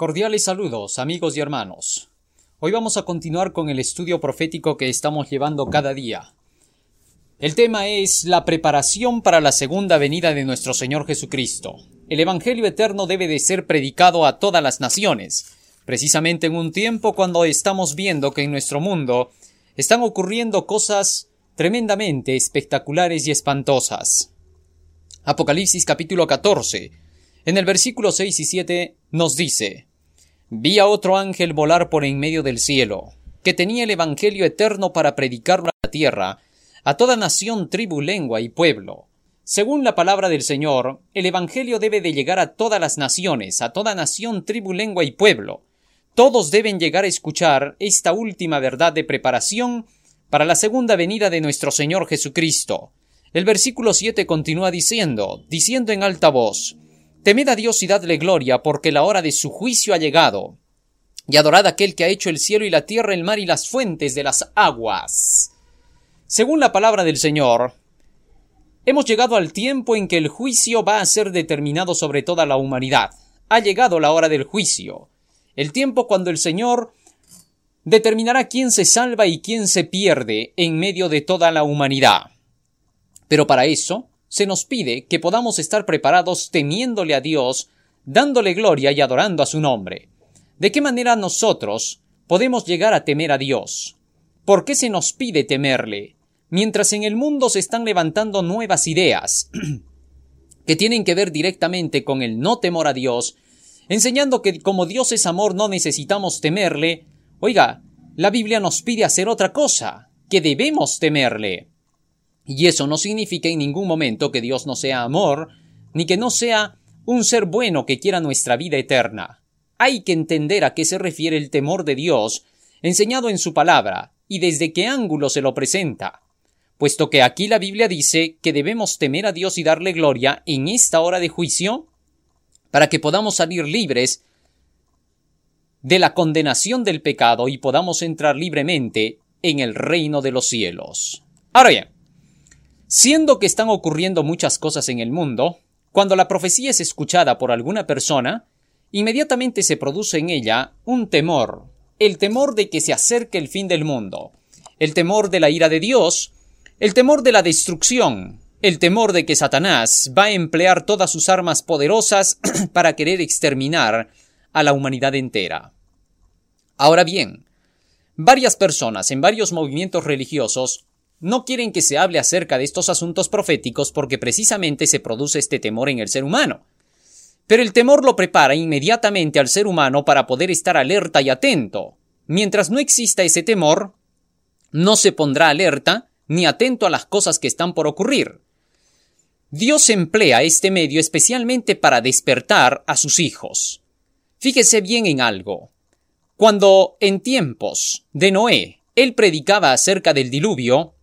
Cordiales saludos, amigos y hermanos. Hoy vamos a continuar con el estudio profético que estamos llevando cada día. El tema es la preparación para la segunda venida de nuestro Señor Jesucristo. El Evangelio eterno debe de ser predicado a todas las naciones, precisamente en un tiempo cuando estamos viendo que en nuestro mundo están ocurriendo cosas tremendamente espectaculares y espantosas. Apocalipsis capítulo 14. En el versículo 6 y 7 nos dice, Vi a otro ángel volar por en medio del cielo, que tenía el Evangelio eterno para predicarlo a la tierra, a toda nación, tribu, lengua y pueblo. Según la palabra del Señor, el Evangelio debe de llegar a todas las naciones, a toda nación, tribu, lengua y pueblo. Todos deben llegar a escuchar esta última verdad de preparación para la segunda venida de nuestro Señor Jesucristo. El versículo 7 continúa diciendo, diciendo en alta voz, Temed a Dios y dadle gloria, porque la hora de su juicio ha llegado. Y adorad a aquel que ha hecho el cielo y la tierra, el mar y las fuentes de las aguas. Según la palabra del Señor, hemos llegado al tiempo en que el juicio va a ser determinado sobre toda la humanidad. Ha llegado la hora del juicio, el tiempo cuando el Señor determinará quién se salva y quién se pierde en medio de toda la humanidad. Pero para eso se nos pide que podamos estar preparados temiéndole a Dios, dándole gloria y adorando a su nombre. ¿De qué manera nosotros podemos llegar a temer a Dios? ¿Por qué se nos pide temerle? Mientras en el mundo se están levantando nuevas ideas que tienen que ver directamente con el no temor a Dios, enseñando que como Dios es amor no necesitamos temerle, oiga, la Biblia nos pide hacer otra cosa, que debemos temerle. Y eso no significa en ningún momento que Dios no sea amor, ni que no sea un ser bueno que quiera nuestra vida eterna. Hay que entender a qué se refiere el temor de Dios, enseñado en su palabra, y desde qué ángulo se lo presenta. Puesto que aquí la Biblia dice que debemos temer a Dios y darle gloria en esta hora de juicio, para que podamos salir libres de la condenación del pecado y podamos entrar libremente en el reino de los cielos. Ahora bien, Siendo que están ocurriendo muchas cosas en el mundo, cuando la profecía es escuchada por alguna persona, inmediatamente se produce en ella un temor, el temor de que se acerque el fin del mundo, el temor de la ira de Dios, el temor de la destrucción, el temor de que Satanás va a emplear todas sus armas poderosas para querer exterminar a la humanidad entera. Ahora bien, varias personas en varios movimientos religiosos no quieren que se hable acerca de estos asuntos proféticos porque precisamente se produce este temor en el ser humano. Pero el temor lo prepara inmediatamente al ser humano para poder estar alerta y atento. Mientras no exista ese temor, no se pondrá alerta ni atento a las cosas que están por ocurrir. Dios emplea este medio especialmente para despertar a sus hijos. Fíjese bien en algo. Cuando en tiempos de Noé él predicaba acerca del diluvio,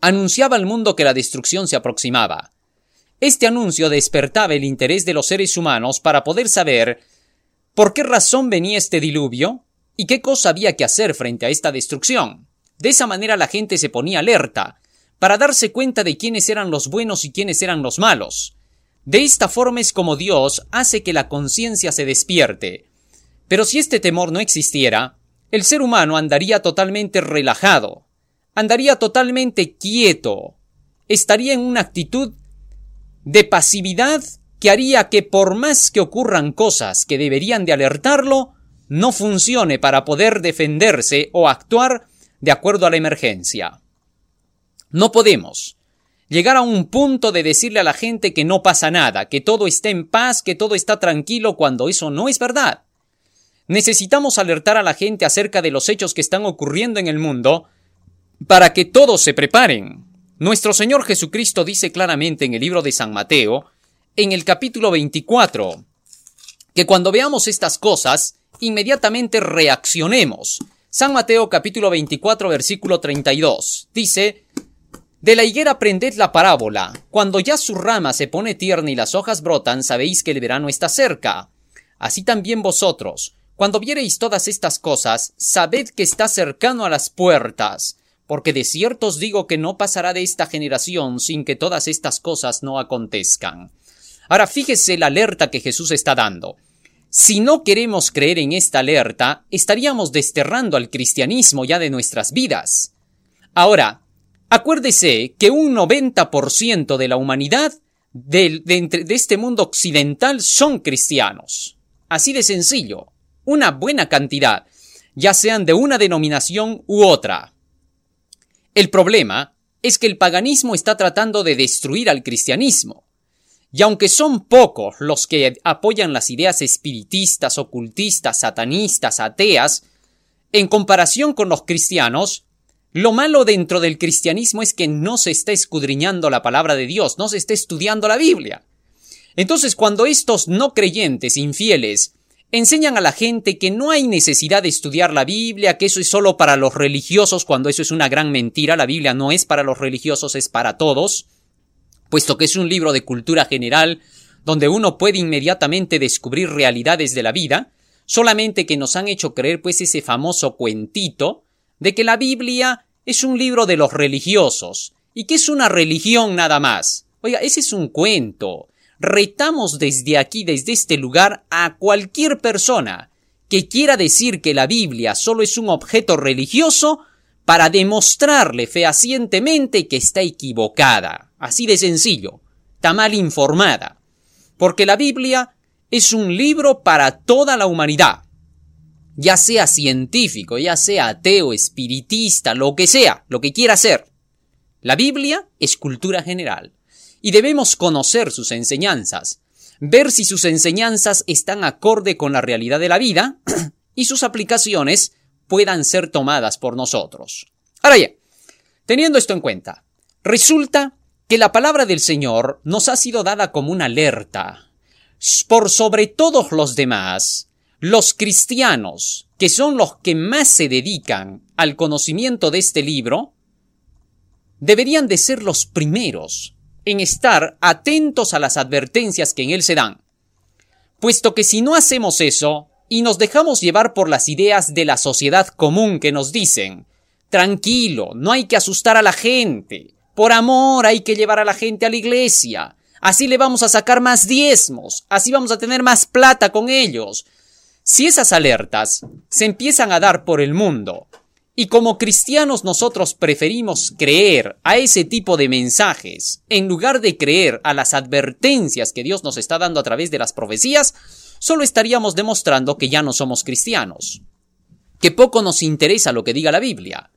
anunciaba al mundo que la destrucción se aproximaba. Este anuncio despertaba el interés de los seres humanos para poder saber por qué razón venía este diluvio y qué cosa había que hacer frente a esta destrucción. De esa manera la gente se ponía alerta, para darse cuenta de quiénes eran los buenos y quiénes eran los malos. De esta forma es como Dios hace que la conciencia se despierte. Pero si este temor no existiera, el ser humano andaría totalmente relajado, andaría totalmente quieto, estaría en una actitud de pasividad que haría que por más que ocurran cosas que deberían de alertarlo, no funcione para poder defenderse o actuar de acuerdo a la emergencia. No podemos llegar a un punto de decirle a la gente que no pasa nada, que todo está en paz, que todo está tranquilo, cuando eso no es verdad. Necesitamos alertar a la gente acerca de los hechos que están ocurriendo en el mundo para que todos se preparen. Nuestro Señor Jesucristo dice claramente en el libro de San Mateo, en el capítulo 24, que cuando veamos estas cosas, inmediatamente reaccionemos. San Mateo capítulo 24 versículo 32 dice, De la higuera aprended la parábola, cuando ya su rama se pone tierna y las hojas brotan, sabéis que el verano está cerca. Así también vosotros, cuando viereis todas estas cosas, sabed que está cercano a las puertas porque de cierto os digo que no pasará de esta generación sin que todas estas cosas no acontezcan. Ahora fíjese la alerta que Jesús está dando. Si no queremos creer en esta alerta, estaríamos desterrando al cristianismo ya de nuestras vidas. Ahora, acuérdese que un 90% de la humanidad de, de, este mundo occidental son cristianos. Así de sencillo. Una buena cantidad, ya sean de una denominación u otra. El problema es que el paganismo está tratando de destruir al cristianismo. Y aunque son pocos los que apoyan las ideas espiritistas, ocultistas, satanistas, ateas, en comparación con los cristianos, lo malo dentro del cristianismo es que no se está escudriñando la palabra de Dios, no se está estudiando la Biblia. Entonces, cuando estos no creyentes, infieles, enseñan a la gente que no hay necesidad de estudiar la Biblia, que eso es solo para los religiosos, cuando eso es una gran mentira, la Biblia no es para los religiosos, es para todos, puesto que es un libro de cultura general, donde uno puede inmediatamente descubrir realidades de la vida, solamente que nos han hecho creer pues ese famoso cuentito de que la Biblia es un libro de los religiosos y que es una religión nada más. Oiga, ese es un cuento. Retamos desde aquí, desde este lugar, a cualquier persona que quiera decir que la Biblia solo es un objeto religioso para demostrarle fehacientemente que está equivocada. Así de sencillo. Está mal informada. Porque la Biblia es un libro para toda la humanidad ya sea científico, ya sea ateo, espiritista, lo que sea, lo que quiera ser. La Biblia es cultura general y debemos conocer sus enseñanzas, ver si sus enseñanzas están acorde con la realidad de la vida y sus aplicaciones puedan ser tomadas por nosotros. Ahora bien, teniendo esto en cuenta, resulta que la palabra del Señor nos ha sido dada como una alerta. Por sobre todos los demás, los cristianos, que son los que más se dedican al conocimiento de este libro, deberían de ser los primeros en estar atentos a las advertencias que en él se dan. Puesto que si no hacemos eso, y nos dejamos llevar por las ideas de la sociedad común que nos dicen, tranquilo, no hay que asustar a la gente, por amor hay que llevar a la gente a la iglesia, así le vamos a sacar más diezmos, así vamos a tener más plata con ellos, si esas alertas se empiezan a dar por el mundo y como cristianos nosotros preferimos creer a ese tipo de mensajes en lugar de creer a las advertencias que Dios nos está dando a través de las profecías, solo estaríamos demostrando que ya no somos cristianos, que poco nos interesa lo que diga la Biblia.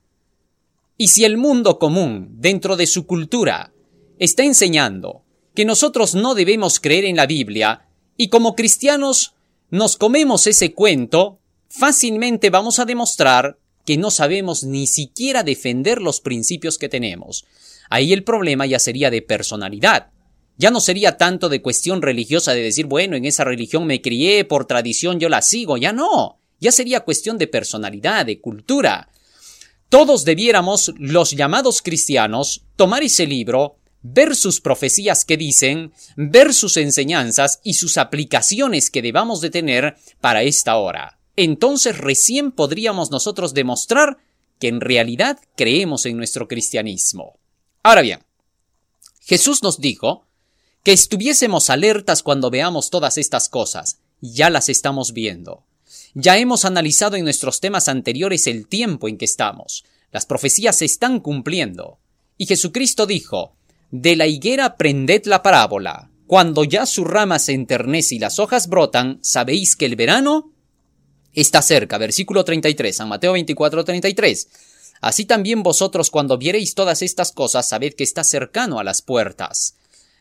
Y si el mundo común, dentro de su cultura, está enseñando que nosotros no debemos creer en la Biblia, y como cristianos nos comemos ese cuento, fácilmente vamos a demostrar que no sabemos ni siquiera defender los principios que tenemos. Ahí el problema ya sería de personalidad. Ya no sería tanto de cuestión religiosa de decir, bueno, en esa religión me crié, por tradición yo la sigo, ya no. Ya sería cuestión de personalidad, de cultura. Todos debiéramos, los llamados cristianos, tomar ese libro, ver sus profecías que dicen, ver sus enseñanzas y sus aplicaciones que debamos de tener para esta hora. Entonces recién podríamos nosotros demostrar que en realidad creemos en nuestro cristianismo. Ahora bien, Jesús nos dijo que estuviésemos alertas cuando veamos todas estas cosas. Ya las estamos viendo. Ya hemos analizado en nuestros temas anteriores el tiempo en que estamos. Las profecías se están cumpliendo. Y Jesucristo dijo, de la higuera prended la parábola. Cuando ya su rama se enternece y las hojas brotan, sabéis que el verano está cerca. Versículo 33, San Mateo 24, 33. Así también vosotros cuando viereis todas estas cosas, sabed que está cercano a las puertas.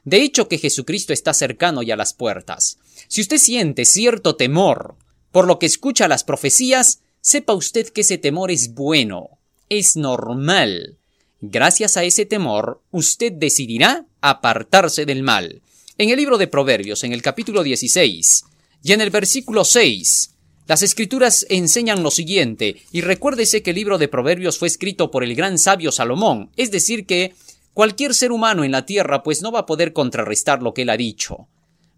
De hecho que Jesucristo está cercano y a las puertas. Si usted siente cierto temor por lo que escucha las profecías, sepa usted que ese temor es bueno, es normal. Gracias a ese temor, usted decidirá apartarse del mal. En el libro de Proverbios, en el capítulo 16, y en el versículo 6, las escrituras enseñan lo siguiente, y recuérdese que el libro de Proverbios fue escrito por el gran sabio Salomón, es decir que cualquier ser humano en la tierra pues no va a poder contrarrestar lo que él ha dicho.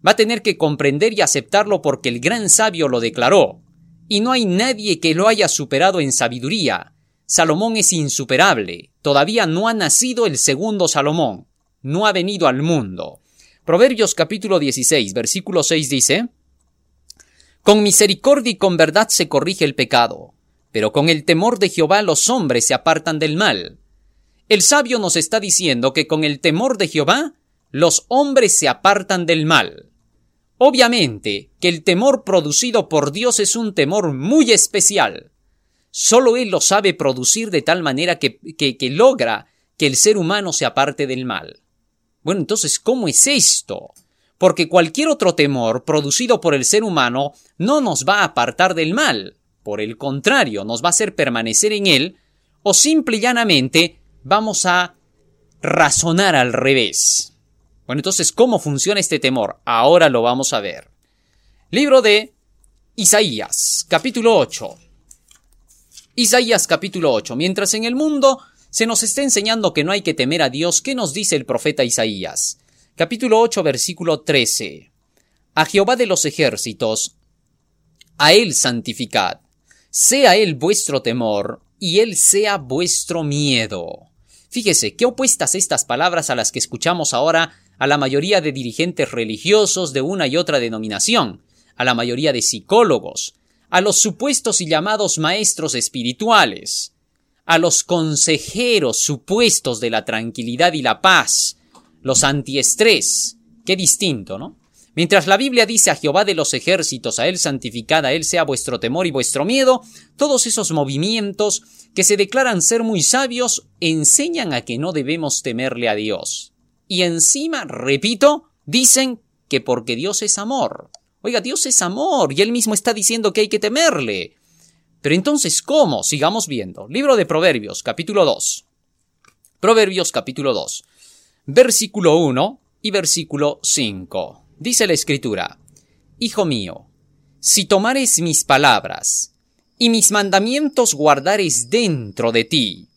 Va a tener que comprender y aceptarlo porque el gran sabio lo declaró, y no hay nadie que lo haya superado en sabiduría, Salomón es insuperable. Todavía no ha nacido el segundo Salomón. No ha venido al mundo. Proverbios capítulo 16, versículo 6 dice, Con misericordia y con verdad se corrige el pecado, pero con el temor de Jehová los hombres se apartan del mal. El sabio nos está diciendo que con el temor de Jehová los hombres se apartan del mal. Obviamente que el temor producido por Dios es un temor muy especial. Solo Él lo sabe producir de tal manera que, que, que logra que el ser humano se aparte del mal. Bueno, entonces, ¿cómo es esto? Porque cualquier otro temor producido por el ser humano no nos va a apartar del mal. Por el contrario, nos va a hacer permanecer en él, o simple y llanamente vamos a razonar al revés. Bueno, entonces, ¿cómo funciona este temor? Ahora lo vamos a ver. Libro de Isaías, capítulo 8. Isaías, capítulo 8. Mientras en el mundo se nos está enseñando que no hay que temer a Dios, ¿qué nos dice el profeta Isaías? Capítulo 8, versículo 13. A Jehová de los ejércitos, a Él santificad, sea Él vuestro temor, y Él sea vuestro miedo. Fíjese, qué opuestas estas palabras a las que escuchamos ahora a la mayoría de dirigentes religiosos de una y otra denominación, a la mayoría de psicólogos, a los supuestos y llamados maestros espirituales, a los consejeros supuestos de la tranquilidad y la paz, los antiestrés. Qué distinto, ¿no? Mientras la Biblia dice a Jehová de los ejércitos, a Él santificada, a Él sea vuestro temor y vuestro miedo, todos esos movimientos que se declaran ser muy sabios enseñan a que no debemos temerle a Dios. Y encima, repito, dicen que porque Dios es amor. Oiga, Dios es amor y Él mismo está diciendo que hay que temerle. Pero entonces, ¿cómo? Sigamos viendo. Libro de Proverbios, capítulo 2. Proverbios, capítulo 2. Versículo 1 y versículo 5. Dice la escritura, Hijo mío, si tomares mis palabras y mis mandamientos guardares dentro de ti,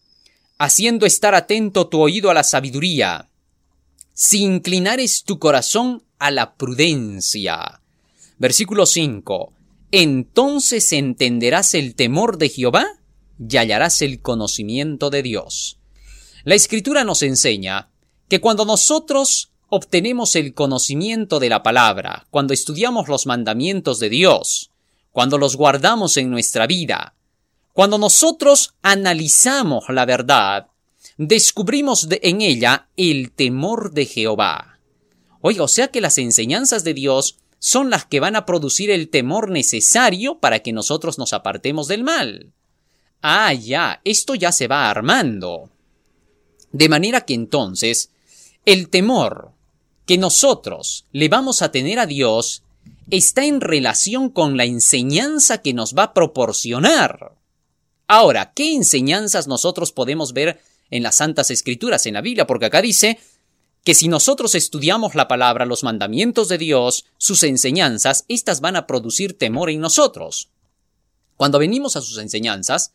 haciendo estar atento tu oído a la sabiduría, si inclinares tu corazón a la prudencia. Versículo 5. Entonces entenderás el temor de Jehová y hallarás el conocimiento de Dios. La escritura nos enseña que cuando nosotros obtenemos el conocimiento de la palabra, cuando estudiamos los mandamientos de Dios, cuando los guardamos en nuestra vida, cuando nosotros analizamos la verdad, descubrimos en ella el temor de Jehová. Oiga, o sea que las enseñanzas de Dios son las que van a producir el temor necesario para que nosotros nos apartemos del mal. Ah, ya, esto ya se va armando. De manera que entonces, el temor que nosotros le vamos a tener a Dios está en relación con la enseñanza que nos va a proporcionar. Ahora, ¿qué enseñanzas nosotros podemos ver en las Santas Escrituras, en la Biblia? Porque acá dice que si nosotros estudiamos la palabra, los mandamientos de Dios, sus enseñanzas, éstas van a producir temor en nosotros. Cuando venimos a sus enseñanzas,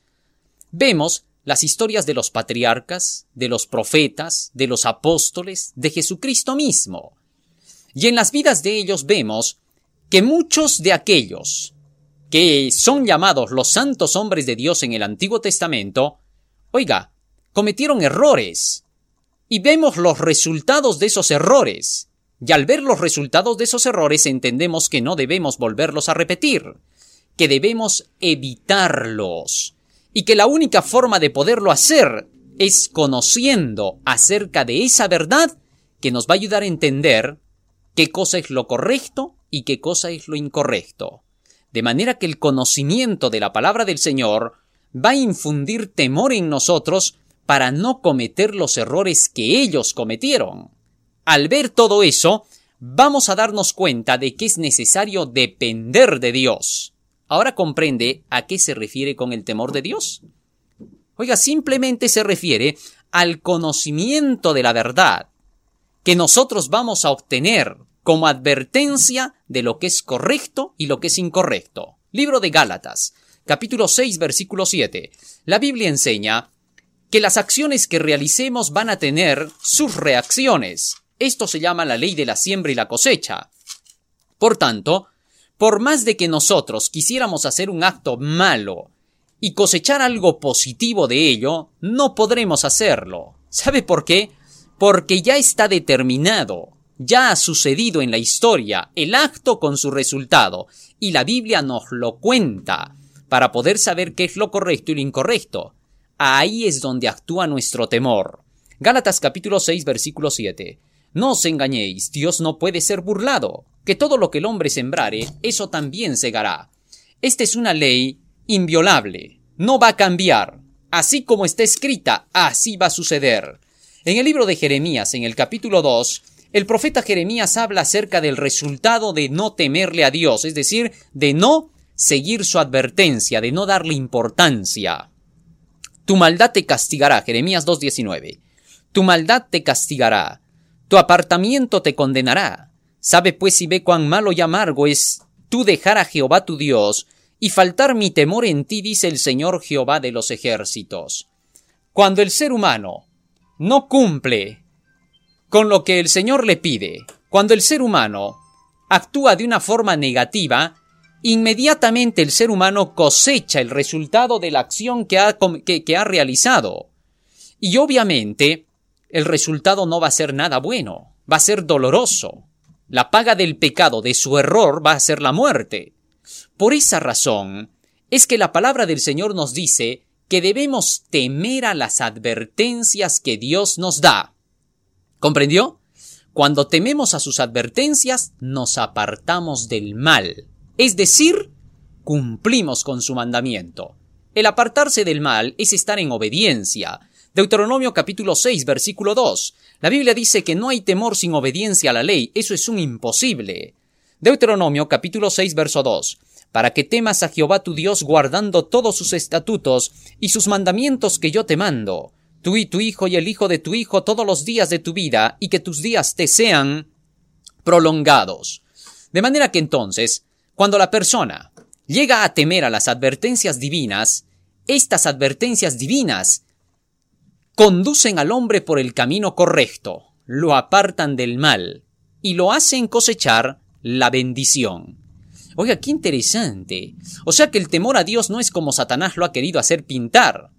vemos las historias de los patriarcas, de los profetas, de los apóstoles, de Jesucristo mismo. Y en las vidas de ellos vemos que muchos de aquellos que son llamados los santos hombres de Dios en el Antiguo Testamento, oiga, cometieron errores. Y vemos los resultados de esos errores. Y al ver los resultados de esos errores entendemos que no debemos volverlos a repetir, que debemos evitarlos y que la única forma de poderlo hacer es conociendo acerca de esa verdad que nos va a ayudar a entender qué cosa es lo correcto y qué cosa es lo incorrecto. De manera que el conocimiento de la palabra del Señor va a infundir temor en nosotros para no cometer los errores que ellos cometieron. Al ver todo eso, vamos a darnos cuenta de que es necesario depender de Dios. Ahora comprende a qué se refiere con el temor de Dios. Oiga, simplemente se refiere al conocimiento de la verdad que nosotros vamos a obtener como advertencia de lo que es correcto y lo que es incorrecto. Libro de Gálatas, capítulo 6, versículo 7. La Biblia enseña que las acciones que realicemos van a tener sus reacciones. Esto se llama la ley de la siembra y la cosecha. Por tanto, por más de que nosotros quisiéramos hacer un acto malo y cosechar algo positivo de ello, no podremos hacerlo. ¿Sabe por qué? Porque ya está determinado, Ya ha sucedido en la historia el acto con su resultado, y la Biblia nos lo cuenta para poder saber qué es lo correcto y lo incorrecto. Ahí es donde actúa nuestro temor. Gálatas capítulo 6 versículo 7. No os engañéis, Dios no puede ser burlado, que todo lo que el hombre sembrare, eso también segará. Esta es una ley inviolable, no va a cambiar. Así como está escrita, así va a suceder. En el libro de Jeremías, en el capítulo 2, el profeta Jeremías habla acerca del resultado de no temerle a Dios, es decir, de no seguir su advertencia, de no darle importancia. Tu maldad te castigará, Jeremías 2.19. Tu maldad te castigará, tu apartamiento te condenará. Sabe pues y ve cuán malo y amargo es tú dejar a Jehová tu Dios y faltar mi temor en ti, dice el Señor Jehová de los ejércitos. Cuando el ser humano no cumple con lo que el Señor le pide, cuando el ser humano actúa de una forma negativa, inmediatamente el ser humano cosecha el resultado de la acción que ha, que, ha realizado. Y obviamente el resultado no va a ser nada bueno, va a ser doloroso. La paga del pecado de su error va a ser la muerte. Por esa razón es que la palabra del Señor nos dice que debemos temer a las advertencias que Dios nos da. ¿Comprendió? Cuando tememos a sus advertencias, nos apartamos del mal, es decir, cumplimos con su mandamiento. El apartarse del mal es estar en obediencia. Deuteronomio capítulo 6 versículo 2. La Biblia dice que no hay temor sin obediencia a la ley. Eso es un imposible. Deuteronomio capítulo 6 verso 2. Para que temas a Jehová tu Dios guardando todos sus estatutos y sus mandamientos que yo te mando tú y tu hijo y el hijo de tu hijo todos los días de tu vida, y que tus días te sean prolongados. De manera que entonces, cuando la persona llega a temer a las advertencias divinas, estas advertencias divinas conducen al hombre por el camino correcto, lo apartan del mal y lo hacen cosechar la bendición. Oiga, qué interesante. O sea que el temor a Dios no es como Satanás lo ha querido hacer pintar.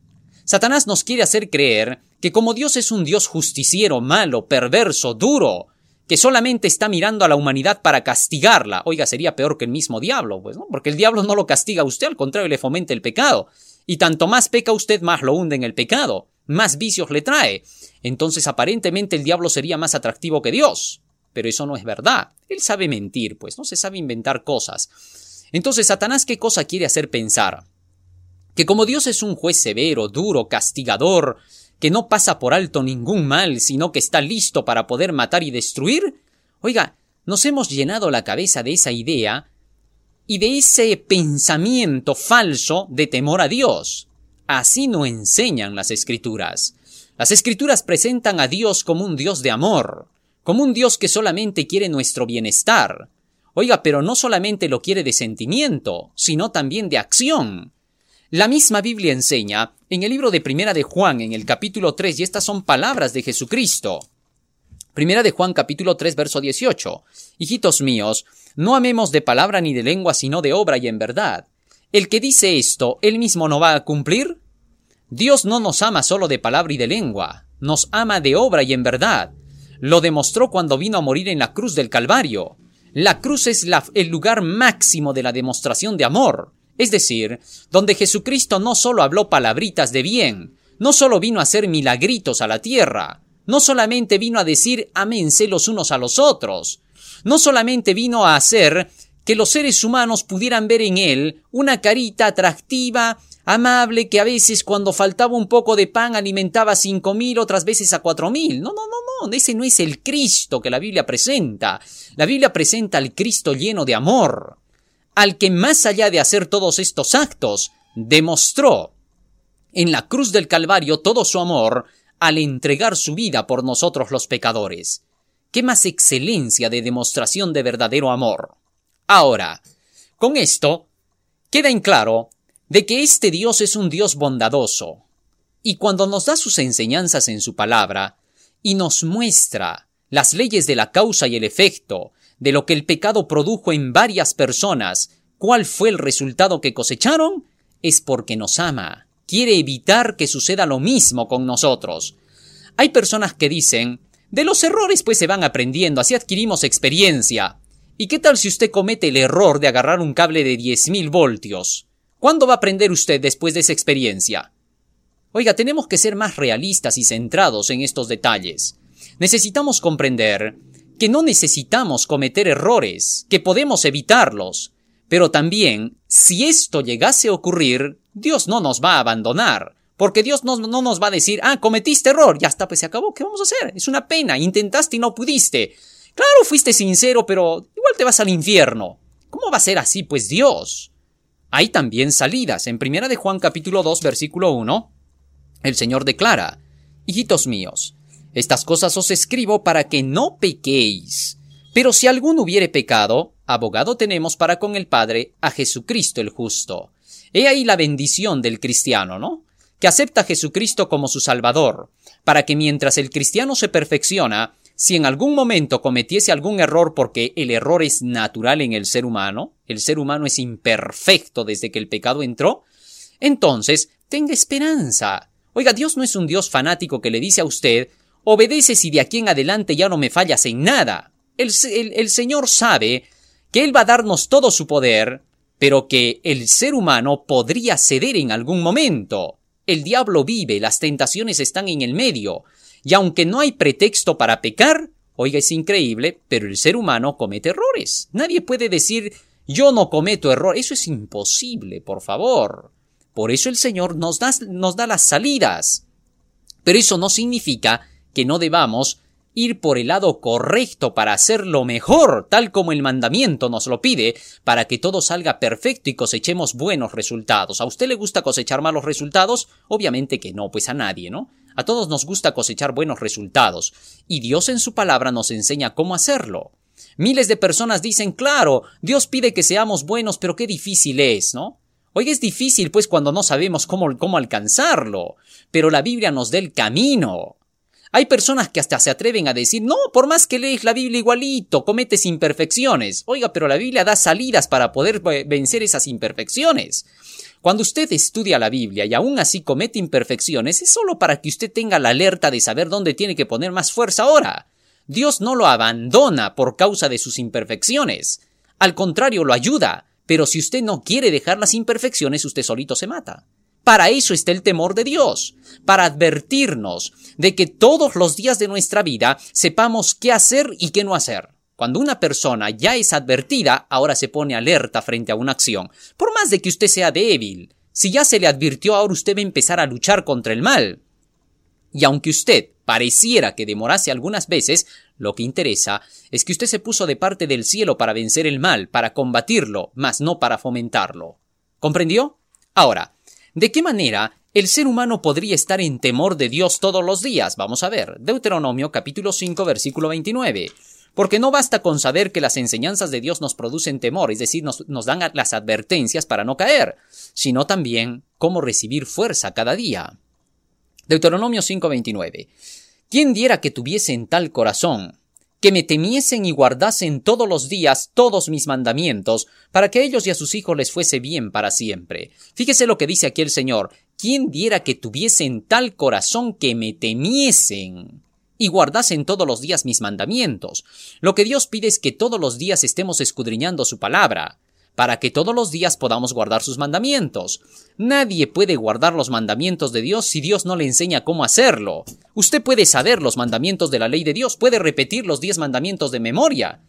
Satanás nos quiere hacer creer que como Dios es un Dios justiciero, malo, perverso, duro, que solamente está mirando a la humanidad para castigarla, oiga, sería peor que el mismo diablo, pues, ¿no? Porque el diablo no lo castiga a usted, al contrario, le fomenta el pecado. Y tanto más peca usted, más lo hunde en el pecado, más vicios le trae. Entonces, aparentemente, el diablo sería más atractivo que Dios. Pero eso no es verdad. Él sabe mentir, pues, no se sabe inventar cosas. Entonces, Satanás, ¿qué cosa quiere hacer pensar? que como Dios es un juez severo, duro, castigador, que no pasa por alto ningún mal, sino que está listo para poder matar y destruir, oiga, nos hemos llenado la cabeza de esa idea y de ese pensamiento falso de temor a Dios. Así no enseñan las escrituras. Las escrituras presentan a Dios como un Dios de amor, como un Dios que solamente quiere nuestro bienestar. Oiga, pero no solamente lo quiere de sentimiento, sino también de acción. La misma Biblia enseña en el libro de Primera de Juan, en el capítulo 3, y estas son palabras de Jesucristo. Primera de Juan capítulo 3 verso 18. Hijitos míos, no amemos de palabra ni de lengua, sino de obra y en verdad. El que dice esto, él mismo no va a cumplir. Dios no nos ama solo de palabra y de lengua, nos ama de obra y en verdad. Lo demostró cuando vino a morir en la cruz del Calvario. La cruz es el lugar máximo de la demostración de amor. Es decir, donde Jesucristo no solo habló palabritas de bien, no solo vino a hacer milagritos a la tierra, no solamente vino a decir aménse los unos a los otros, no solamente vino a hacer que los seres humanos pudieran ver en él una carita atractiva, amable, que a veces cuando faltaba un poco de pan alimentaba a cinco mil, otras veces a cuatro mil. No, no, no, no, ese no es el Cristo que la Biblia presenta. La Biblia presenta al Cristo lleno de amor, al que más allá de hacer todos estos actos, demostró en la cruz del Calvario todo su amor al entregar su vida por nosotros los pecadores. ¿Qué más excelencia de demostración de verdadero amor? Ahora, con esto, queda en claro de que este Dios es un Dios bondadoso, y cuando nos da sus enseñanzas en su palabra, y nos muestra las leyes de la causa y el efecto, de lo que el pecado produjo en varias personas, cuál fue el resultado que cosecharon, es porque nos ama, quiere evitar que suceda lo mismo con nosotros. Hay personas que dicen De los errores pues se van aprendiendo, así adquirimos experiencia. ¿Y qué tal si usted comete el error de agarrar un cable de 10.000 voltios? ¿Cuándo va a aprender usted después de esa experiencia? Oiga, tenemos que ser más realistas y centrados en estos detalles. Necesitamos comprender que no necesitamos cometer errores, que podemos evitarlos. Pero también, si esto llegase a ocurrir, Dios no nos va a abandonar. Porque Dios no, no, nos va a decir, ah, cometiste error, ya está, pues se acabó, ¿qué vamos a hacer? Es una pena, intentaste y no pudiste. Claro, fuiste sincero, pero igual te vas al infierno. ¿Cómo va a ser así, pues Dios? Hay también salidas. En primera de Juan capítulo 2, versículo 1, el Señor declara, Hijitos míos, estas cosas os escribo para que no pequéis. Pero si alguno hubiere pecado, abogado tenemos para con el Padre a Jesucristo el justo. He ahí la bendición del cristiano, ¿no? Que acepta a Jesucristo como su Salvador, para que mientras el cristiano se perfecciona, si en algún momento cometiese algún error porque el error es natural en el ser humano, el ser humano es imperfecto desde que el pecado entró, entonces tenga esperanza. Oiga, Dios no es un Dios fanático que le dice a usted, obedece si de aquí en adelante ya no me fallas en nada. El, el, Señor sabe que Él va a darnos todo su poder, pero que el ser humano podría ceder en algún momento. El diablo vive, las tentaciones están en el medio, y aunque no hay pretexto para pecar, oiga, es increíble, pero el ser humano comete errores. Nadie puede decir yo no cometo error. Eso es imposible, por favor. Por eso el Señor nos da, nos da las salidas. Pero eso no significa que no debamos ir por el lado correcto para hacerlo mejor, tal como el mandamiento nos lo pide, para que todo salga perfecto y cosechemos buenos resultados. ¿A usted le gusta cosechar malos resultados? Obviamente que no, pues a nadie, ¿no? A todos nos gusta cosechar buenos resultados, y Dios en su palabra nos enseña cómo hacerlo. Miles de personas dicen, claro, Dios pide que seamos buenos, pero qué difícil es, ¿no? Oiga, es difícil pues cuando no sabemos cómo, cómo alcanzarlo, pero la Biblia nos da el camino. Hay personas que hasta se atreven a decir, no, por más que lees la Biblia igualito, cometes imperfecciones. Oiga, pero la Biblia da salidas para poder vencer esas imperfecciones. Cuando usted estudia la Biblia y aún así comete imperfecciones, es solo para que usted tenga la alerta de saber dónde tiene que poner más fuerza ahora. Dios no lo abandona por causa de sus imperfecciones. Al contrario, lo ayuda. Pero si usted no quiere dejar las imperfecciones, usted solito se mata. Para eso está el temor de Dios, para advertirnos de que todos los días de nuestra vida sepamos qué hacer y qué no hacer. Cuando una persona ya es advertida, ahora se pone alerta frente a una acción. Por más de que usted sea débil, si ya se le advirtió, ahora usted va a empezar a luchar contra el mal. Y aunque usted pareciera que demorase algunas veces, lo que interesa es que usted se puso de parte del cielo para vencer el mal, para combatirlo, mas no para fomentarlo. ¿Comprendió? Ahora, ¿De qué manera el ser humano podría estar en temor de Dios todos los días? Vamos a ver. Deuteronomio capítulo 5 versículo 29. Porque no basta con saber que las enseñanzas de Dios nos producen temor, es decir, nos, dan las advertencias para no caer, sino también cómo recibir fuerza cada día. Deuteronomio 5:29. ¿Quién diera que tuviesen tal corazón? Que me temiesen y guardasen todos los días todos mis mandamientos, para que ellos y a sus hijos les fuese bien para siempre. Fíjese lo que dice aquí el Señor, ¿quién diera que tuviesen tal corazón que me temiesen? y guardasen todos los días mis mandamientos. Lo que Dios pide es que todos los días estemos escudriñando su palabra para que todos los días podamos guardar sus mandamientos. Nadie puede guardar los mandamientos de Dios si Dios no le enseña cómo hacerlo. Usted puede saber los mandamientos de la ley de Dios, puede repetir los diez mandamientos de memoria,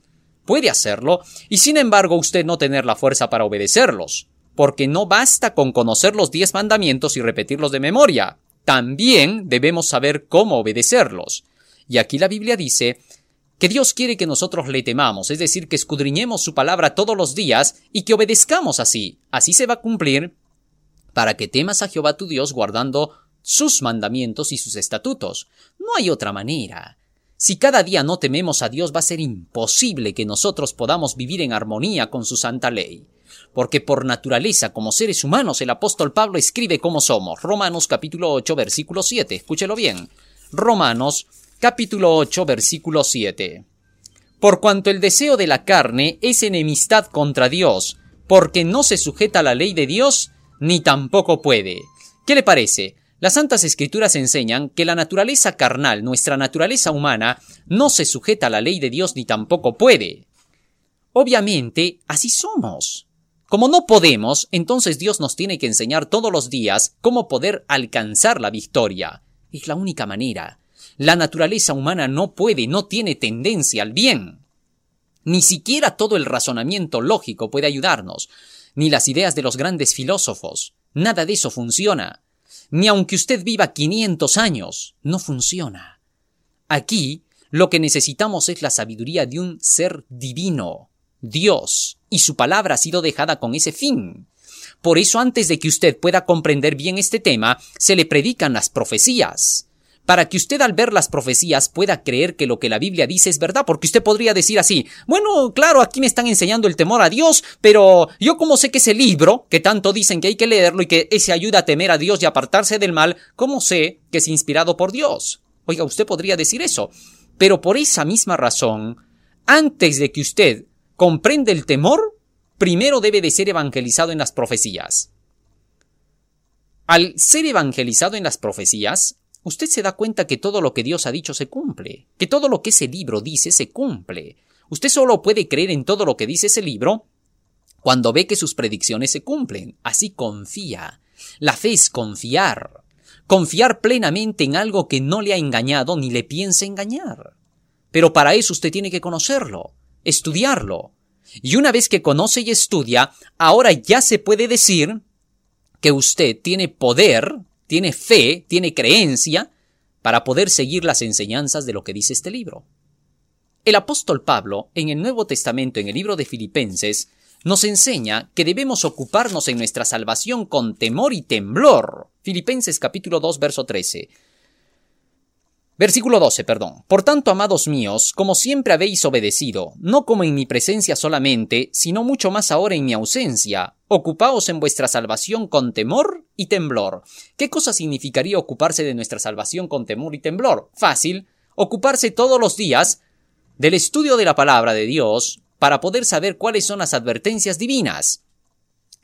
puede hacerlo, y sin embargo usted no tener la fuerza para obedecerlos, porque no basta con conocer los diez mandamientos y repetirlos de memoria, también debemos saber cómo obedecerlos. Y aquí la Biblia dice que Dios quiere que nosotros le temamos, es decir, que escudriñemos su palabra todos los días y que obedezcamos así. Así se va a cumplir para que temas a Jehová tu Dios guardando sus mandamientos y sus estatutos. No hay otra manera. Si cada día no tememos a Dios va a ser imposible que nosotros podamos vivir en armonía con su santa ley. Porque por naturaleza, como seres humanos, el apóstol Pablo escribe cómo somos. Romanos capítulo 8, versículo 7. Escúchelo bien. Romanos capítulo 8, versículo 7. Por cuanto el deseo de la carne es enemistad contra Dios, porque no se sujeta a la ley de Dios, ni tampoco puede. ¿Qué le parece? Las Santas Escrituras enseñan que la naturaleza carnal, nuestra naturaleza humana, no se sujeta a la ley de Dios ni tampoco puede. Obviamente, así somos. Como no podemos, entonces Dios nos tiene que enseñar todos los días cómo poder alcanzar la victoria. Es la única manera. La naturaleza humana no puede, no tiene tendencia al bien. Ni siquiera todo el razonamiento lógico puede ayudarnos, ni las ideas de los grandes filósofos. Nada de eso funciona. Ni aunque usted viva 500 años, no funciona. Aquí lo que necesitamos es la sabiduría de un ser divino, Dios, y su palabra ha sido dejada con ese fin. Por eso antes de que usted pueda comprender bien este tema, se le predican las profecías para que usted al ver las profecías pueda creer que lo que la Biblia dice es verdad, porque usted podría decir así, bueno, claro, aquí me están enseñando el temor a Dios, pero yo como sé que ese libro, que tanto dicen que hay que leerlo y que ese ayuda a temer a Dios y apartarse del mal, ¿cómo sé que es inspirado por Dios? Oiga, usted podría decir eso, pero por esa misma razón, antes de que usted comprenda el temor, primero debe de ser evangelizado en las profecías. Al ser evangelizado en las profecías, usted se da cuenta que todo lo que Dios ha dicho se cumple, que todo lo que ese libro dice se cumple. Usted solo puede creer en todo lo que dice ese libro cuando ve que sus predicciones se cumplen. Así confía. La fe es confiar. Confiar plenamente en algo que no le ha engañado ni le piensa engañar. Pero para eso usted tiene que conocerlo, estudiarlo. Y una vez que conoce y estudia, ahora ya se puede decir que usted tiene poder tiene fe, tiene creencia para poder seguir las enseñanzas de lo que dice este libro. El apóstol Pablo, en el Nuevo Testamento, en el libro de Filipenses, nos enseña que debemos ocuparnos en nuestra salvación con temor y temblor. Filipenses capítulo 2, verso 13. Versículo 12, perdón. Por tanto, amados míos, como siempre habéis obedecido, no como en mi presencia solamente, sino mucho más ahora en mi ausencia, ocupaos en vuestra salvación con temor y temblor. ¿Qué cosa significaría ocuparse de nuestra salvación con temor y temblor? Fácil, ocuparse todos los días del estudio de la palabra de Dios para poder saber cuáles son las advertencias divinas.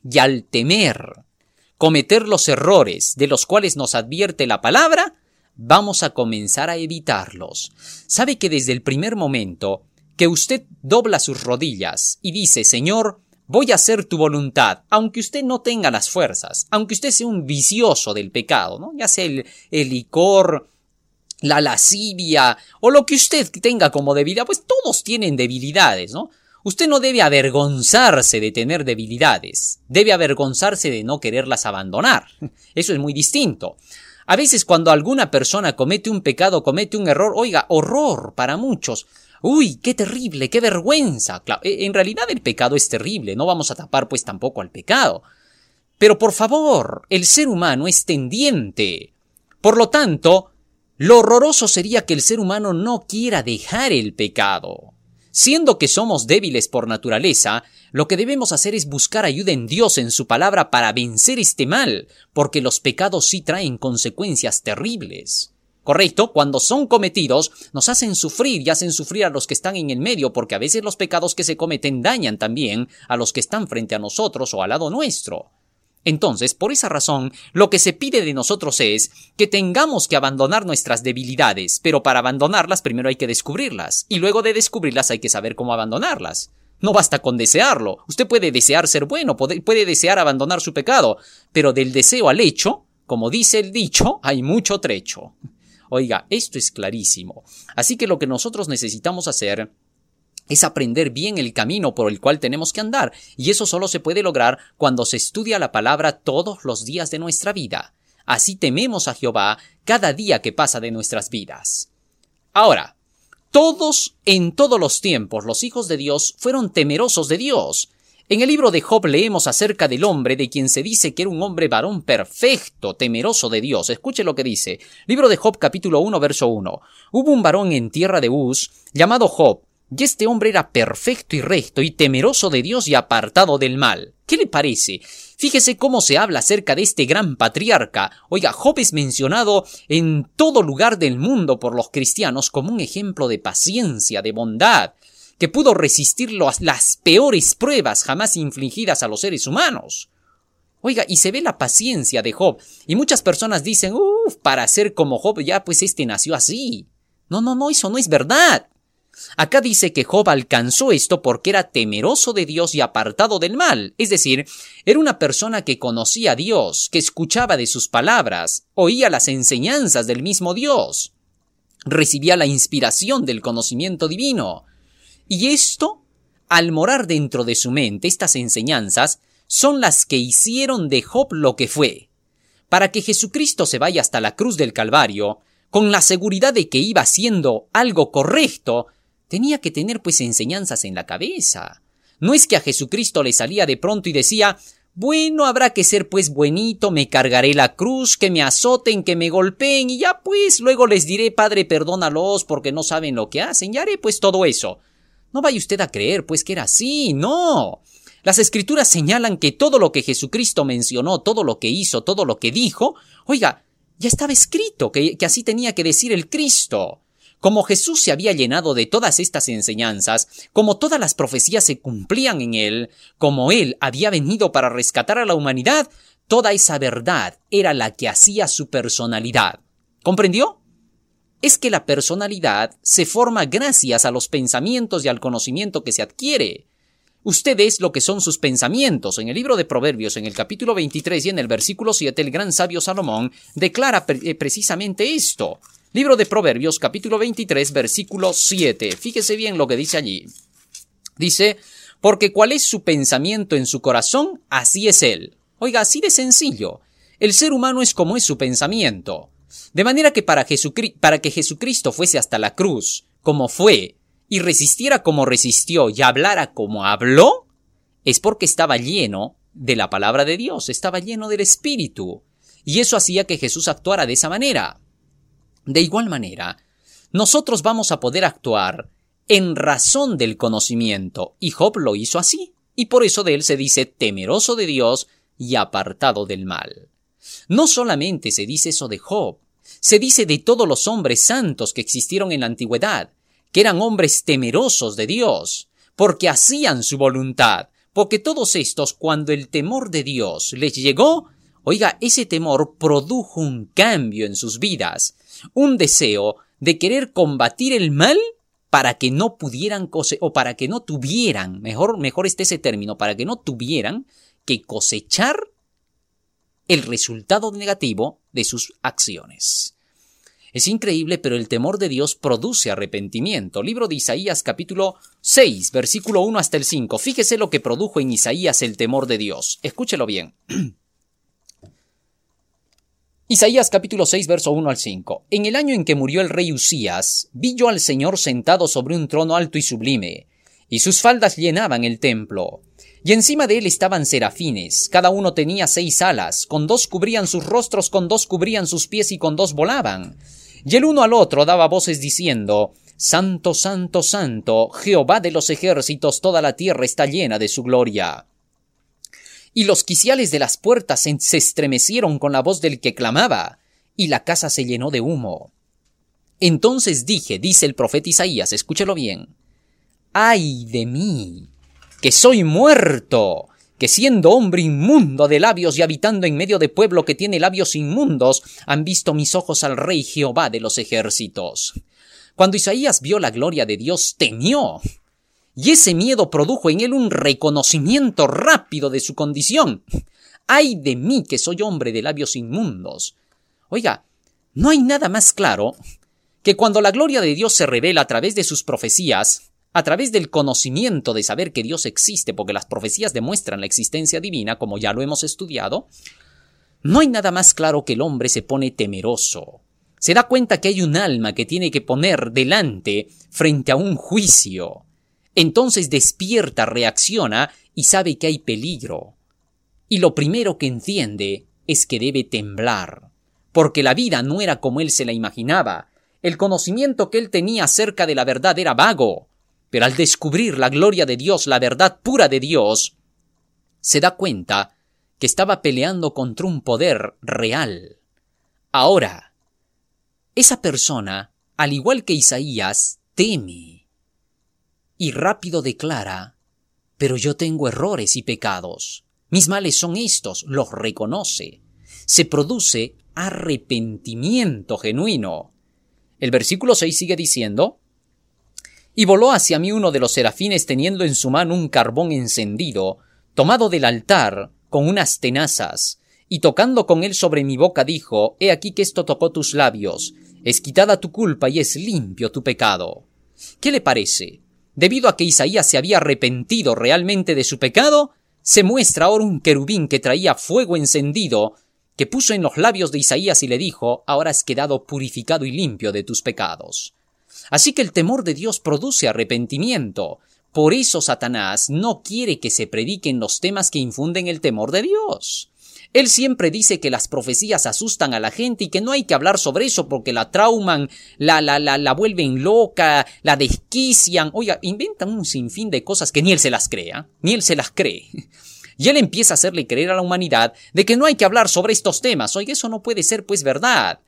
Y al temer cometer los errores de los cuales nos advierte la palabra, vamos a comenzar a evitarlos. Sabe que desde el primer momento que usted dobla sus rodillas y dice, Señor, voy a hacer tu voluntad, aunque usted no tenga las fuerzas, aunque usted sea un vicioso del pecado, ¿no? ya sea el, licor, la lascivia o lo que usted tenga como debilidad, pues todos tienen debilidades, ¿no? Usted no debe avergonzarse de tener debilidades, debe avergonzarse de no quererlas abandonar. Eso es muy distinto. A veces cuando alguna persona comete un pecado, comete un error, oiga, horror para muchos. Uy, qué terrible, qué vergüenza. E, en realidad el pecado es terrible, no vamos a tapar pues tampoco al pecado. Pero por favor, el ser humano es tendiente. Por lo tanto, lo horroroso sería que el ser humano no quiera dejar el pecado. Siendo que somos débiles por naturaleza, lo que debemos hacer es buscar ayuda en Dios en su palabra para vencer este mal, porque los pecados sí traen consecuencias terribles. Correcto, cuando son cometidos, nos hacen sufrir y hacen sufrir a los que están en el medio, porque a veces los pecados que se cometen dañan también a los que están frente a nosotros o al lado nuestro. Entonces, por esa razón, lo que se pide de nosotros es que tengamos que abandonar nuestras debilidades, pero para abandonarlas primero hay que descubrirlas, y luego de descubrirlas hay que saber cómo abandonarlas. No basta con desearlo. Usted puede desear ser bueno, puede, puede desear abandonar su pecado, pero del deseo al hecho, como dice el dicho, hay mucho trecho. Oiga, esto es clarísimo. Así que lo que nosotros necesitamos hacer es aprender bien el camino por el cual tenemos que andar, y eso solo se puede lograr cuando se estudia la palabra todos los días de nuestra vida. Así tememos a Jehová cada día que pasa de nuestras vidas. Ahora, todos en todos los tiempos los hijos de Dios fueron temerosos de Dios. En el libro de Job leemos acerca del hombre de quien se dice que era un hombre varón perfecto, temeroso de Dios. Escuche lo que dice. Libro de Job capítulo 1 verso 1. Hubo un varón en tierra de Uz llamado Job, y este hombre era perfecto y recto y temeroso de Dios y apartado del mal. ¿Qué le parece? Fíjese cómo se habla acerca de este gran patriarca. Oiga, Job es mencionado en todo lugar del mundo por los cristianos como un ejemplo de paciencia, de bondad, que pudo resistir las peores pruebas jamás infligidas a los seres humanos. Oiga, y se ve la paciencia de Job. Y muchas personas dicen, uff, para ser como Job, ya pues este nació así. No, no, no, eso no es verdad. Acá dice que Job alcanzó esto porque era temeroso de Dios y apartado del mal, es decir, era una persona que conocía a Dios, que escuchaba de sus palabras, oía las enseñanzas del mismo Dios, recibía la inspiración del conocimiento divino. Y esto, al morar dentro de su mente, estas enseñanzas, son las que hicieron de Job lo que fue. Para que Jesucristo se vaya hasta la cruz del Calvario, con la seguridad de que iba haciendo algo correcto, tenía que tener pues enseñanzas en la cabeza. No es que a Jesucristo le salía de pronto y decía, bueno, habrá que ser pues buenito, me cargaré la cruz, que me azoten, que me golpeen, y ya pues luego les diré, Padre, perdónalos porque no saben lo que hacen, y haré pues todo eso. No vaya usted a creer pues que era así, no. Las escrituras señalan que todo lo que Jesucristo mencionó, todo lo que hizo, todo lo que dijo, oiga, ya estaba escrito, que, que así tenía que decir el Cristo. Como Jesús se había llenado de todas estas enseñanzas, como todas las profecías se cumplían en él, como él había venido para rescatar a la humanidad, toda esa verdad era la que hacía su personalidad. ¿Comprendió? Es que la personalidad se forma gracias a los pensamientos y al conocimiento que se adquiere. Usted es lo que son sus pensamientos. En el libro de Proverbios, en el capítulo 23 y en el versículo 7, el gran sabio Salomón declara eh, precisamente esto. Libro de Proverbios, capítulo 23, versículo 7. Fíjese bien lo que dice allí. Dice, porque cuál es su pensamiento en su corazón, así es él. Oiga, así de sencillo. El ser humano es como es su pensamiento. De manera que para, que Jesucristo fuese hasta la cruz, como fue, y resistiera como resistió y hablara como habló, es porque estaba lleno de la palabra de Dios, estaba lleno del Espíritu. Y eso hacía que Jesús actuara de esa manera. De igual manera, nosotros vamos a poder actuar en razón del conocimiento, y Job lo hizo así, y por eso de él se dice temeroso de Dios y apartado del mal. No solamente se dice eso de Job, se dice de todos los hombres santos que existieron en la antigüedad, que eran hombres temerosos de Dios, porque hacían su voluntad, porque todos estos, cuando el temor de Dios les llegó, oiga, ese temor produjo un cambio en sus vidas, un deseo de querer combatir el mal para que no pudieran cose o para que no tuvieran, mejor, mejor esté ese término, para que no tuvieran que cosechar el resultado negativo de sus acciones. Es increíble, pero el temor de Dios produce arrepentimiento. Libro de Isaías capítulo 6, versículo 1 hasta el 5. Fíjese lo que produjo en Isaías el temor de Dios. Escúchelo bien. Isaías capítulo 6 verso 1 al 5. En el año en que murió el rey Usías, vi yo al Señor sentado sobre un trono alto y sublime, y sus faldas llenaban el templo. Y encima de él estaban serafines, cada uno tenía seis alas, con dos cubrían sus rostros, con dos cubrían sus pies y con dos volaban. Y el uno al otro daba voces diciendo, Santo, Santo, Santo, Jehová de los ejércitos, toda la tierra está llena de su gloria y los quiciales de las puertas se estremecieron con la voz del que clamaba, y la casa se llenó de humo. Entonces dije, dice el profeta Isaías, escúchelo bien, ay de mí, que soy muerto, que siendo hombre inmundo de labios y habitando en medio de pueblo que tiene labios inmundos, han visto mis ojos al rey Jehová de los ejércitos. Cuando Isaías vio la gloria de Dios, temió, y ese miedo produjo en él un reconocimiento rápido de su condición. ¡Ay de mí que soy hombre de labios inmundos! Oiga, no hay nada más claro que cuando la gloria de Dios se revela a través de sus profecías, a través del conocimiento de saber que Dios existe, porque las profecías demuestran la existencia divina, como ya lo hemos estudiado, no hay nada más claro que el hombre se pone temeroso. Se da cuenta que hay un alma que tiene que poner delante frente a un juicio. Entonces despierta, reacciona y sabe que hay peligro. Y lo primero que entiende es que debe temblar, porque la vida no era como él se la imaginaba. El conocimiento que él tenía acerca de la verdad era vago, pero al descubrir la gloria de Dios, la verdad pura de Dios, se da cuenta que estaba peleando contra un poder real. Ahora, esa persona, al igual que Isaías, teme y rápido declara, pero yo tengo errores y pecados. Mis males son estos, los reconoce. Se produce arrepentimiento genuino. El versículo 6 sigue diciendo, Y voló hacia mí uno de los serafines teniendo en su mano un carbón encendido, tomado del altar, con unas tenazas, y tocando con él sobre mi boca dijo, He aquí que esto tocó tus labios, es quitada tu culpa y es limpio tu pecado. ¿Qué le parece? Debido a que Isaías se había arrepentido realmente de su pecado, se muestra ahora un querubín que traía fuego encendido, que puso en los labios de Isaías y le dijo, ahora has quedado purificado y limpio de tus pecados. Así que el temor de Dios produce arrepentimiento. Por eso Satanás no quiere que se prediquen los temas que infunden el temor de Dios. Él siempre dice que las profecías asustan a la gente y que no hay que hablar sobre eso porque la trauman, la, la, la, la vuelven loca, la desquician. Oiga, inventan un sinfín de cosas que ni él se las crea, ni él se las cree. Y él empieza a hacerle creer a la humanidad de que no hay que hablar sobre estos temas. Oiga, eso no puede ser pues verdad.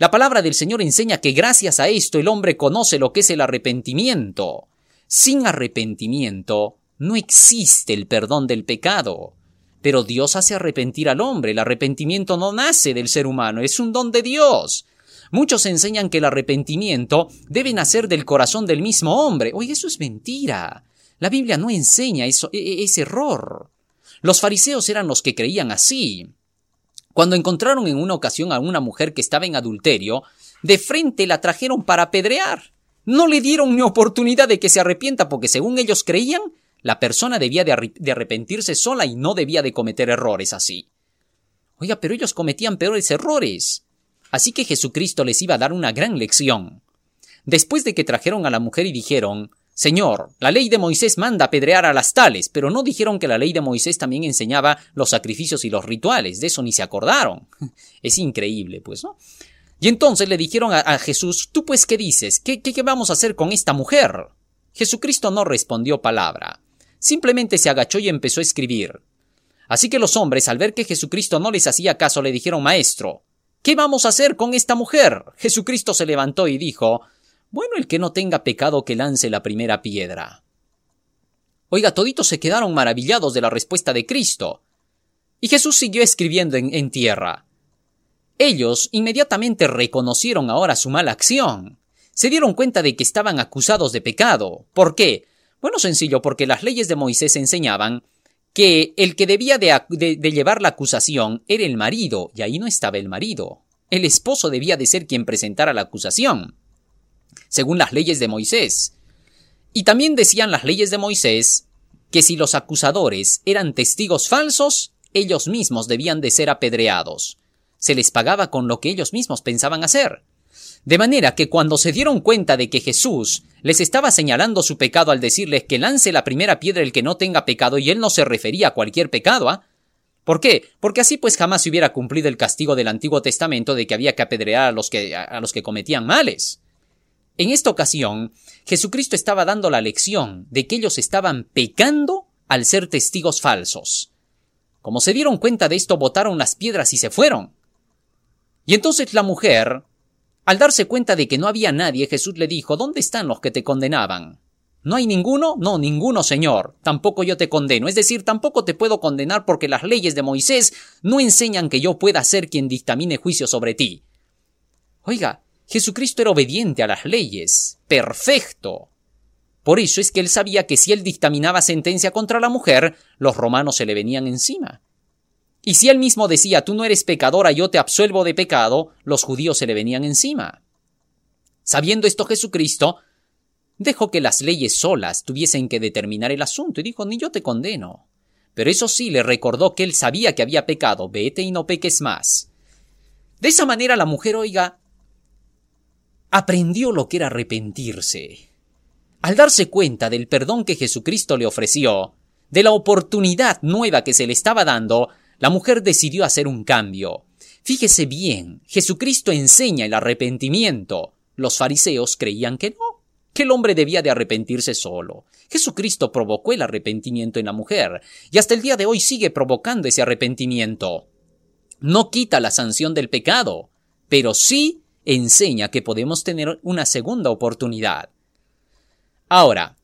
La palabra del Señor enseña que gracias a esto el hombre conoce lo que es el arrepentimiento. Sin arrepentimiento no existe el perdón del pecado. Pero Dios hace arrepentir al hombre. El arrepentimiento no nace del ser humano, es un don de Dios. Muchos enseñan que el arrepentimiento debe nacer del corazón del mismo hombre. Oye, eso es mentira. La Biblia no enseña eso, e, e, ese error. Los fariseos eran los que creían así. Cuando encontraron en una ocasión a una mujer que estaba en adulterio, de frente la trajeron para apedrear. No le dieron ni oportunidad de que se arrepienta porque según ellos creían, la persona debía de, arrepentirse sola y no debía de cometer errores así. Oiga, pero ellos cometían peores errores. Así que Jesucristo les iba a dar una gran lección. Después de que trajeron a la mujer y dijeron, Señor, la ley de Moisés manda apedrear a las tales, pero no dijeron que la ley de Moisés también enseñaba los sacrificios y los rituales, de eso ni se acordaron. Es increíble, pues, ¿no? Y entonces le dijeron a, Jesús, ¿tú pues qué dices? ¿Qué, qué vamos a hacer con esta mujer? Jesucristo no respondió palabra. Simplemente se agachó y empezó a escribir. Así que los hombres, al ver que Jesucristo no les hacía caso, le dijeron Maestro, ¿qué vamos a hacer con esta mujer? Jesucristo se levantó y dijo Bueno, el que no tenga pecado que lance la primera piedra. Oiga, toditos se quedaron maravillados de la respuesta de Cristo. Y Jesús siguió escribiendo en, tierra. Ellos inmediatamente reconocieron ahora su mala acción. Se dieron cuenta de que estaban acusados de pecado. ¿Por qué? Bueno, sencillo, porque las leyes de Moisés enseñaban que el que debía de, llevar la acusación era el marido, y ahí no estaba el marido. El esposo debía de ser quien presentara la acusación, según las leyes de Moisés. Y también decían las leyes de Moisés que si los acusadores eran testigos falsos, ellos mismos debían de ser apedreados. Se les pagaba con lo que ellos mismos pensaban hacer. De manera que cuando se dieron cuenta de que Jesús les estaba señalando su pecado al decirles que lance la primera piedra el que no tenga pecado y él no se refería a cualquier pecado, ¿ah? ¿Por qué? Porque así pues jamás se hubiera cumplido el castigo del Antiguo Testamento de que había que apedrear a los que, a los que cometían males. En esta ocasión, Jesucristo estaba dando la lección de que ellos estaban pecando al ser testigos falsos. Como se dieron cuenta de esto, botaron las piedras y se fueron. Y entonces la mujer, al darse cuenta de que no había nadie, Jesús le dijo, ¿Dónde están los que te condenaban? ¿No hay ninguno? No, ninguno, Señor. Tampoco yo te condeno. Es decir, tampoco te puedo condenar porque las leyes de Moisés no enseñan que yo pueda ser quien dictamine juicio sobre ti. Oiga, Jesucristo era obediente a las leyes. Perfecto. Por eso es que él sabía que si él dictaminaba sentencia contra la mujer, los romanos se le venían encima. Y si él mismo decía, tú no eres pecadora, yo te absuelvo de pecado, los judíos se le venían encima. Sabiendo esto Jesucristo, dejó que las leyes solas tuviesen que determinar el asunto y dijo, ni yo te condeno. Pero eso sí, le recordó que él sabía que había pecado, vete y no peques más. De esa manera la mujer, oiga, aprendió lo que era arrepentirse. Al darse cuenta del perdón que Jesucristo le ofreció, de la oportunidad nueva que se le estaba dando, la mujer decidió hacer un cambio. Fíjese bien, Jesucristo enseña el arrepentimiento. Los fariseos creían que no, que el hombre debía de arrepentirse solo. Jesucristo provocó el arrepentimiento en la mujer, y hasta el día de hoy sigue provocando ese arrepentimiento. No quita la sanción del pecado, pero sí enseña que podemos tener una segunda oportunidad. Ahora,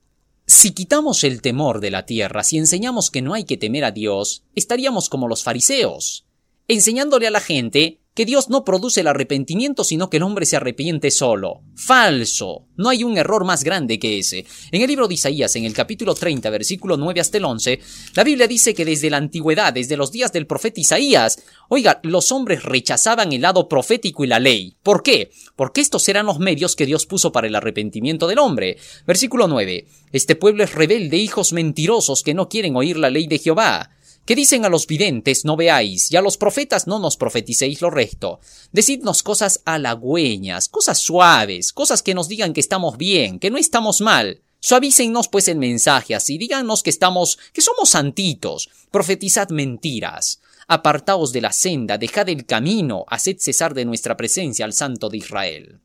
Si quitamos el temor de la tierra, si enseñamos que no hay que temer a Dios, estaríamos como los fariseos, enseñándole a la gente que Dios no produce el arrepentimiento, sino que el hombre se arrepiente solo. Falso. No hay un error más grande que ese. En el libro de Isaías, en el capítulo 30, versículo 9 hasta el 11, la Biblia dice que desde la antigüedad, desde los días del profeta Isaías, oiga, los hombres rechazaban el lado profético y la ley. ¿Por qué? Porque estos eran los medios que Dios puso para el arrepentimiento del hombre. Versículo 9. Este pueblo es rebelde, hijos mentirosos que no quieren oír la ley de Jehová. ¿Qué dicen a los videntes no veáis, y a los profetas no nos profeticéis lo recto. Decidnos cosas halagüeñas, cosas suaves, cosas que nos digan que estamos bien, que no estamos mal. Suavícennos pues el mensaje así, díganos que estamos, que somos santitos, profetizad mentiras. Apartaos de la senda, dejad el camino, haced cesar de nuestra presencia al Santo de Israel.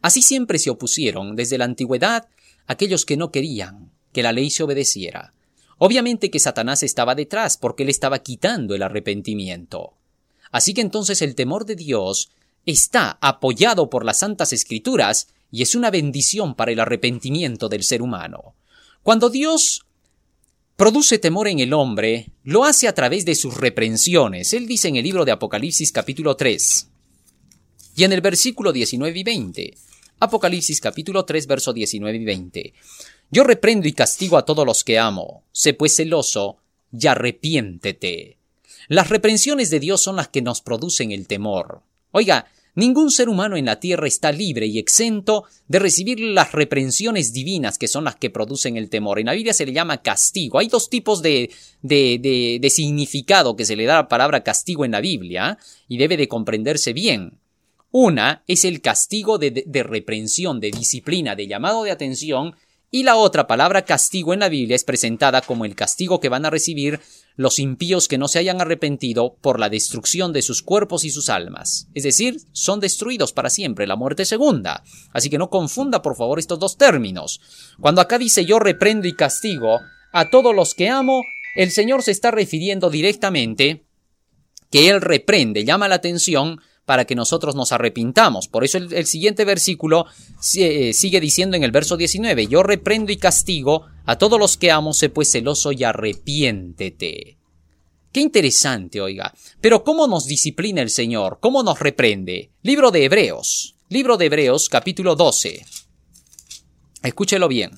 Así siempre se opusieron desde la antigüedad aquellos que no querían que la ley se obedeciera. Obviamente que Satanás estaba detrás porque él estaba quitando el arrepentimiento. Así que entonces el temor de Dios está apoyado por las santas escrituras y es una bendición para el arrepentimiento del ser humano. Cuando Dios produce temor en el hombre, lo hace a través de sus reprensiones. Él dice en el libro de Apocalipsis capítulo 3 y en el versículo 19 y 20. Apocalipsis capítulo 3 verso 19 y 20. Yo reprendo y castigo a todos los que amo. Sé pues celoso y arrepiéntete. Las reprensiones de Dios son las que nos producen el temor. Oiga, ningún ser humano en la tierra está libre y exento de recibir las reprensiones divinas que son las que producen el temor. En la Biblia se le llama castigo. Hay dos tipos de, significado que se le da a la palabra castigo en la Biblia y debe de comprenderse bien. Una es el castigo de reprensión, de disciplina, de llamado de atención y la otra palabra castigo en la Biblia es presentada como el castigo que van a recibir los impíos que no se hayan arrepentido por la destrucción de sus cuerpos y sus almas. Es decir, son destruidos para siempre, la muerte segunda. Así que no confunda por favor estos dos términos. Cuando acá dice yo reprendo y castigo a todos los que amo, el Señor se está refiriendo directamente que Él reprende, llama la atención para que nosotros nos arrepintamos. Por eso el, siguiente versículo eh, sigue diciendo en el verso 19, yo reprendo y castigo a todos los que amo, sé pues celoso y arrepiéntete. Qué interesante, oiga. Pero ¿cómo nos disciplina el Señor? ¿Cómo nos reprende? Libro de Hebreos. Libro de Hebreos, capítulo 12. Escúchelo bien.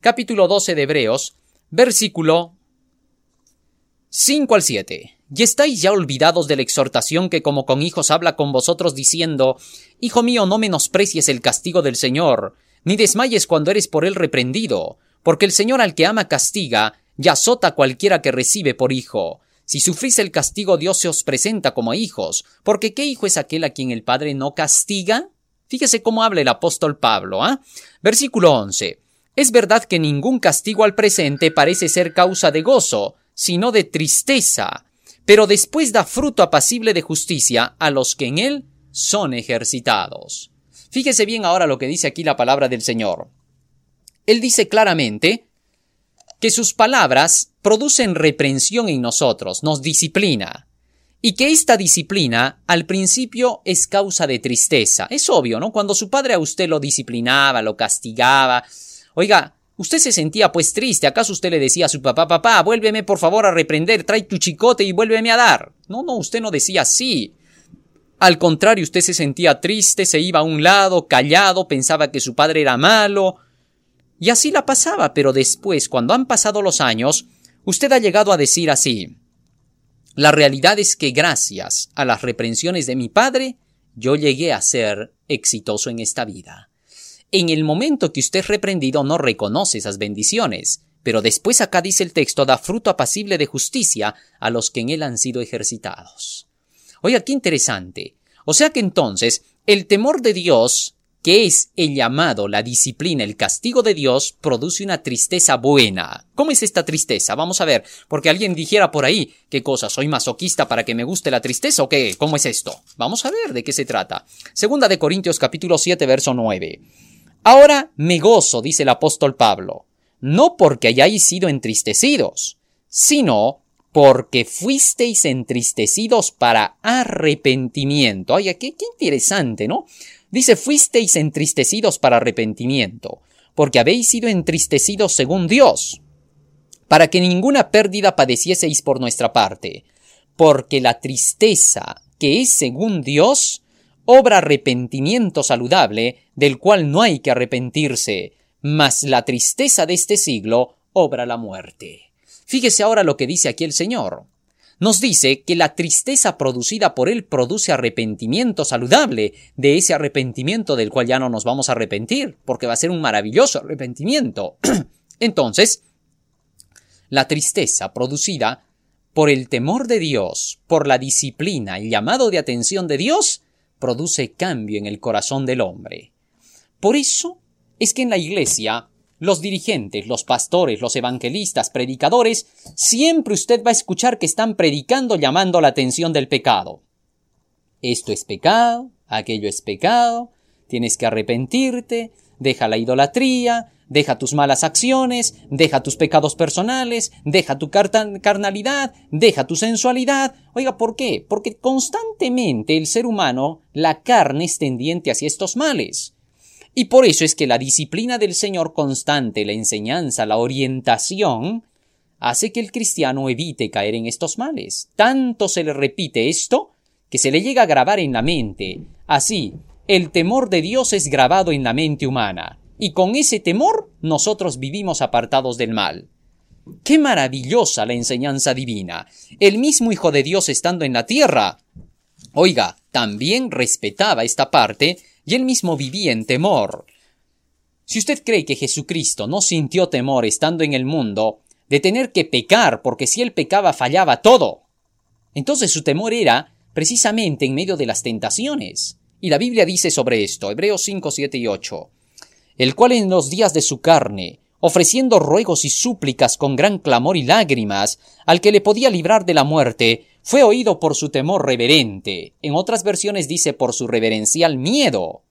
Capítulo 12 de Hebreos, versículo 5 al 7. ¿Y estáis ya olvidados de la exhortación que como con hijos habla con vosotros diciendo, Hijo mío, no menosprecies el castigo del Señor, ni desmayes cuando eres por él reprendido, porque el Señor al que ama castiga, y azota cualquiera que recibe por hijo. Si sufrís el castigo, Dios se os presenta como hijos, porque ¿qué hijo es aquel a quien el Padre no castiga? Fíjese cómo habla el apóstol Pablo, ¿ah? Versículo 11. Es verdad que ningún castigo al presente parece ser causa de gozo, sino de tristeza, pero después da fruto apacible de justicia a los que en él son ejercitados. Fíjese bien ahora lo que dice aquí la palabra del Señor. Él dice claramente que sus palabras producen reprensión en nosotros, nos disciplina, y que esta disciplina al principio es causa de tristeza. Es obvio, ¿no? Cuando su padre a usted lo disciplinaba, lo castigaba, oiga, Usted se sentía pues triste. ¿Acaso usted le decía a su papá, papá, vuélveme por favor a reprender, trae tu chicote y vuélveme a dar? No, no, usted no decía así. Al contrario, usted se sentía triste, se iba a un lado, callado, pensaba que su padre era malo. Y así la pasaba, pero después, cuando han pasado los años, usted ha llegado a decir así. La realidad es que gracias a las reprensiones de mi padre, yo llegué a ser exitoso en esta vida. En el momento que usted es reprendido no reconoce esas bendiciones, pero después acá dice el texto da fruto apacible de justicia a los que en él han sido ejercitados. Oiga, qué interesante. O sea que entonces el temor de Dios, que es el llamado, la disciplina, el castigo de Dios, produce una tristeza buena. ¿Cómo es esta tristeza? Vamos a ver, porque alguien dijera por ahí, ¿qué cosa? ¿Soy masoquista para que me guste la tristeza o qué? ¿Cómo es esto? Vamos a ver de qué se trata. Segunda de Corintios capítulo 7 verso 9. Ahora me gozo, dice el apóstol Pablo, no porque hayáis sido entristecidos, sino porque fuisteis entristecidos para arrepentimiento. Oye, qué, qué interesante, ¿no? Dice, fuisteis entristecidos para arrepentimiento. porque habéis sido entristecidos según Dios, para que ninguna pérdida padecieseis por nuestra parte, porque la tristeza que es según Dios obra arrepentimiento saludable, del cual no hay que arrepentirse, mas la tristeza de este siglo obra la muerte. Fíjese ahora lo que dice aquí el Señor. Nos dice que la tristeza producida por Él produce arrepentimiento saludable, de ese arrepentimiento del cual ya no nos vamos a arrepentir, porque va a ser un maravilloso arrepentimiento. Entonces, la tristeza producida por el temor de Dios, por la disciplina y llamado de atención de Dios, produce cambio en el corazón del hombre. Por eso es que en la iglesia, los dirigentes, los pastores, los evangelistas, predicadores, siempre usted va a escuchar que están predicando llamando la atención del pecado. Esto es pecado, aquello es pecado, tienes que arrepentirte, deja la idolatría, Deja tus malas acciones, deja tus pecados personales, deja tu carnalidad, deja tu sensualidad. Oiga, ¿por qué? Porque constantemente el ser humano, la carne es tendiente hacia estos males. Y por eso es que la disciplina del Señor constante, la enseñanza, la orientación, hace que el cristiano evite caer en estos males. Tanto se le repite esto que se le llega a grabar en la mente. Así, el temor de Dios es grabado en la mente humana y con ese temor nosotros vivimos apartados del mal. Qué maravillosa la enseñanza divina. El mismo Hijo de Dios estando en la tierra. Oiga, también respetaba esta parte y él mismo vivía en temor. Si usted cree que Jesucristo no sintió temor estando en el mundo, de tener que pecar porque si él pecaba fallaba todo, entonces su temor era precisamente en medio de las tentaciones. Y la Biblia dice sobre esto, Hebreos 5, 7 y 8 el cual en los días de su carne, ofreciendo ruegos y súplicas con gran clamor y lágrimas, al que le podía librar de la muerte, fue oído por su temor reverente. En otras versiones dice por su reverencial miedo.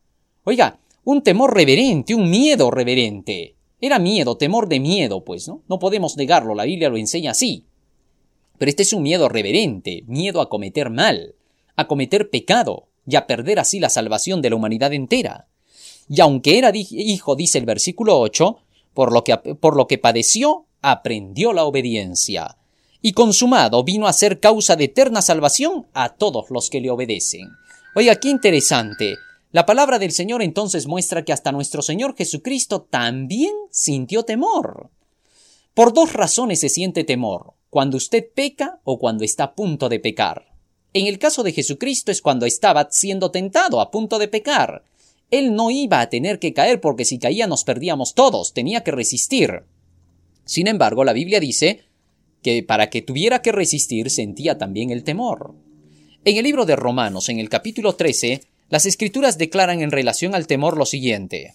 Oiga, un temor reverente, un miedo reverente. Era miedo, temor de miedo, pues, ¿no? No podemos negarlo, la Biblia lo enseña así. Pero este es un miedo reverente, miedo a cometer mal, a cometer pecado y a perder así la salvación de la humanidad entera y aunque era hijo, dice el versículo 8, por lo, que, por lo que padeció, aprendió la obediencia. Y consumado vino a ser causa de eterna salvación a todos los que le obedecen. Oiga, qué interesante. La palabra del Señor entonces muestra que hasta nuestro Señor Jesucristo también sintió temor. Por dos razones se siente temor, cuando usted peca o cuando está a punto de pecar. En el caso de Jesucristo es cuando estaba siendo tentado, a punto de pecar. Él no iba a tener que caer porque si caía nos perdíamos todos, tenía que resistir. Sin embargo, la Biblia dice que para que tuviera que resistir sentía también el temor. En el libro de Romanos, en el capítulo 13, las escrituras declaran en relación al temor lo siguiente.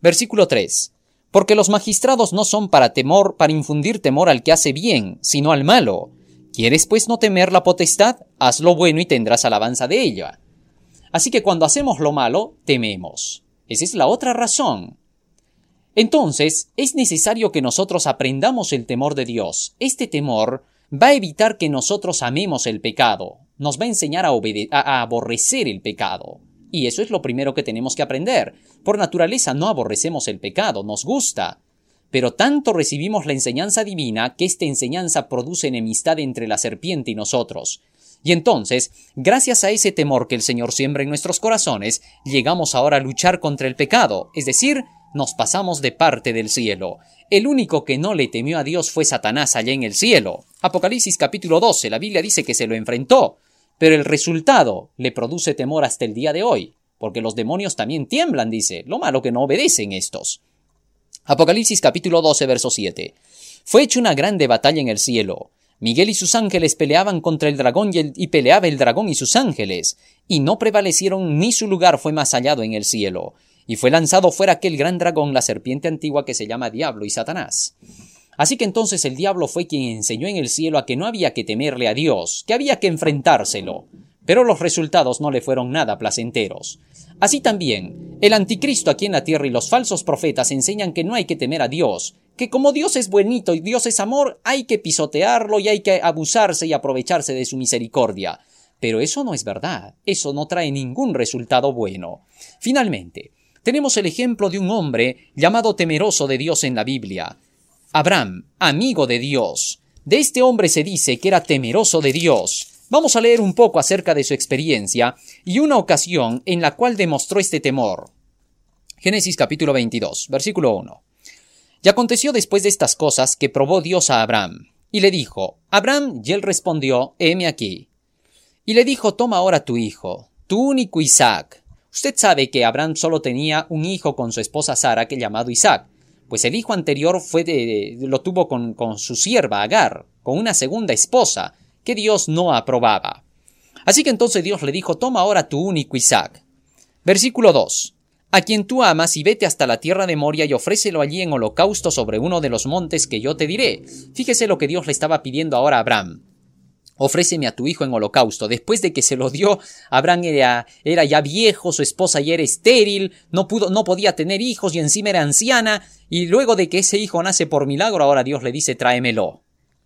Versículo 3. Porque los magistrados no son para temor, para infundir temor al que hace bien, sino al malo. ¿Quieres pues no temer la potestad? Haz lo bueno y tendrás alabanza de ella. Así que cuando hacemos lo malo, tememos. Esa es la otra razón. Entonces, es necesario que nosotros aprendamos el temor de Dios. Este temor va a evitar que nosotros amemos el pecado, nos va a enseñar a, aborrecer el pecado. Y eso es lo primero que tenemos que aprender. Por naturaleza no aborrecemos el pecado, nos gusta. Pero tanto recibimos la enseñanza divina que esta enseñanza produce enemistad entre la serpiente y nosotros. Y entonces, gracias a ese temor que el Señor siembra en nuestros corazones, llegamos ahora a luchar contra el pecado, es decir, nos pasamos de parte del cielo. El único que no le temió a Dios fue Satanás allá en el cielo. Apocalipsis capítulo 12, la Biblia dice que se lo enfrentó, pero el resultado le produce temor hasta el día de hoy, porque los demonios también tiemblan, dice, lo malo que no obedecen estos. Apocalipsis capítulo 12, verso 7. Fue hecha una grande batalla en el cielo. Miguel y sus ángeles peleaban contra el dragón y, peleaba el dragón y sus ángeles, y no prevalecieron ni su lugar fue más hallado en el cielo, y fue lanzado fuera aquel gran dragón, la serpiente antigua que se llama Diablo y Satanás. Así que entonces el diablo fue quien enseñó en el cielo a que no había que temerle a Dios, que había que enfrentárselo. Pero los resultados no le fueron nada placenteros. Así también, el anticristo aquí en la tierra y los falsos profetas enseñan que no hay que temer a Dios, que como Dios es buenito y Dios es amor, hay que pisotearlo y hay que abusarse y aprovecharse de su misericordia. Pero eso no es verdad, eso no trae ningún resultado bueno. Finalmente, tenemos el ejemplo de un hombre llamado temeroso de Dios en la Biblia. Abraham, amigo de Dios. De este hombre se dice que era temeroso de Dios. Vamos a leer un poco acerca de su experiencia y una ocasión en la cual demostró este temor. Génesis capítulo 22, versículo 1. Y aconteció después de estas cosas que probó Dios a Abraham, y le dijo, Abraham, y él respondió, heme aquí. Y le dijo, toma ahora tu hijo, tu único Isaac. Usted sabe que Abraham solo tenía un hijo con su esposa Sara, que llamado Isaac, pues el hijo anterior fue de, lo tuvo con, con su sierva Agar, con una segunda esposa, que Dios no aprobaba. Así que entonces Dios le dijo, toma ahora tu único Isaac. Versículo 2 a quien tú amas y vete hasta la tierra de Moria y ofrécelo allí en holocausto sobre uno de los montes que yo te diré. Fíjese lo que Dios le estaba pidiendo ahora a Abraham. Ofréceme a tu hijo en holocausto. Después de que se lo dio, Abraham era, era, ya viejo, su esposa ya era estéril, no pudo, no podía tener hijos y encima era anciana, y luego de que ese hijo nace por milagro, ahora Dios le dice tráemelo.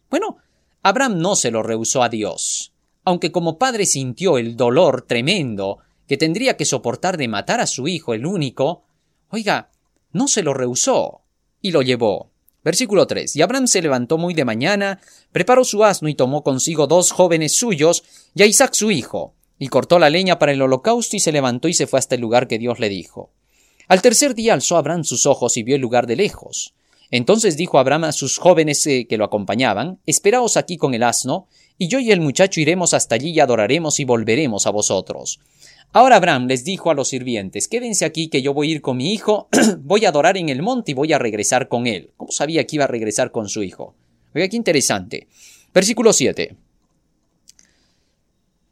Bueno, Abraham no se lo rehusó a Dios. Aunque como padre sintió el dolor tremendo que tendría que soportar de matar a su hijo, el único, oiga, no se lo rehusó y lo llevó. Versículo 3. Y Abraham se levantó muy de mañana, preparó su asno y tomó consigo dos jóvenes suyos y a Isaac su hijo, y cortó la leña para el holocausto y se levantó y se fue hasta el lugar que Dios le dijo. Al tercer día alzó Abraham sus ojos y vio el lugar de lejos. Entonces dijo Abraham a sus jóvenes eh, que lo acompañaban, Esperaos aquí con el asno, y yo y el muchacho iremos hasta allí y adoraremos y volveremos a vosotros. Ahora Abraham les dijo a los sirvientes, quédense aquí que yo voy a ir con mi hijo, voy a adorar en el monte y voy a regresar con él. ¿Cómo sabía que iba a regresar con su hijo? Oiga, qué interesante. Versículo 7.